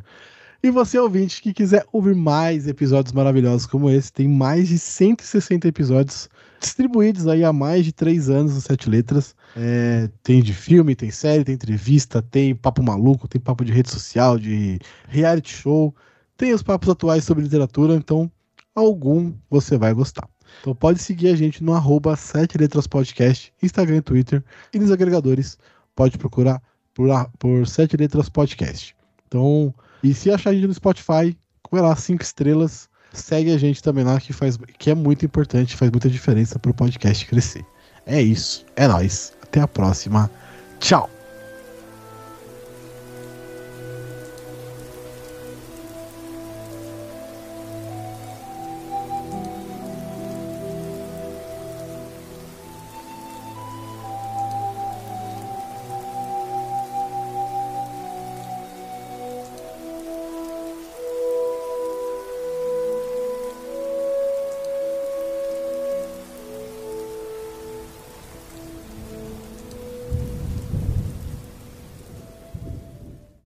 E você, ouvinte, que quiser ouvir mais episódios maravilhosos como esse, tem mais de 160 episódios distribuídos aí há mais de três anos nos Sete Letras. É, tem de filme, tem série, tem entrevista, tem papo maluco, tem papo de rede social, de reality show, tem os papos atuais sobre literatura, então algum você vai gostar. Então pode seguir a gente no arroba Letras Podcast, Instagram e Twitter, e nos agregadores pode procurar por, por Letras Podcast. Então, e se achar a gente no Spotify, vai lá, cinco estrelas, segue a gente também lá, que, faz, que é muito importante, faz muita diferença para o podcast crescer. É isso, é nós. Até a próxima. Tchau.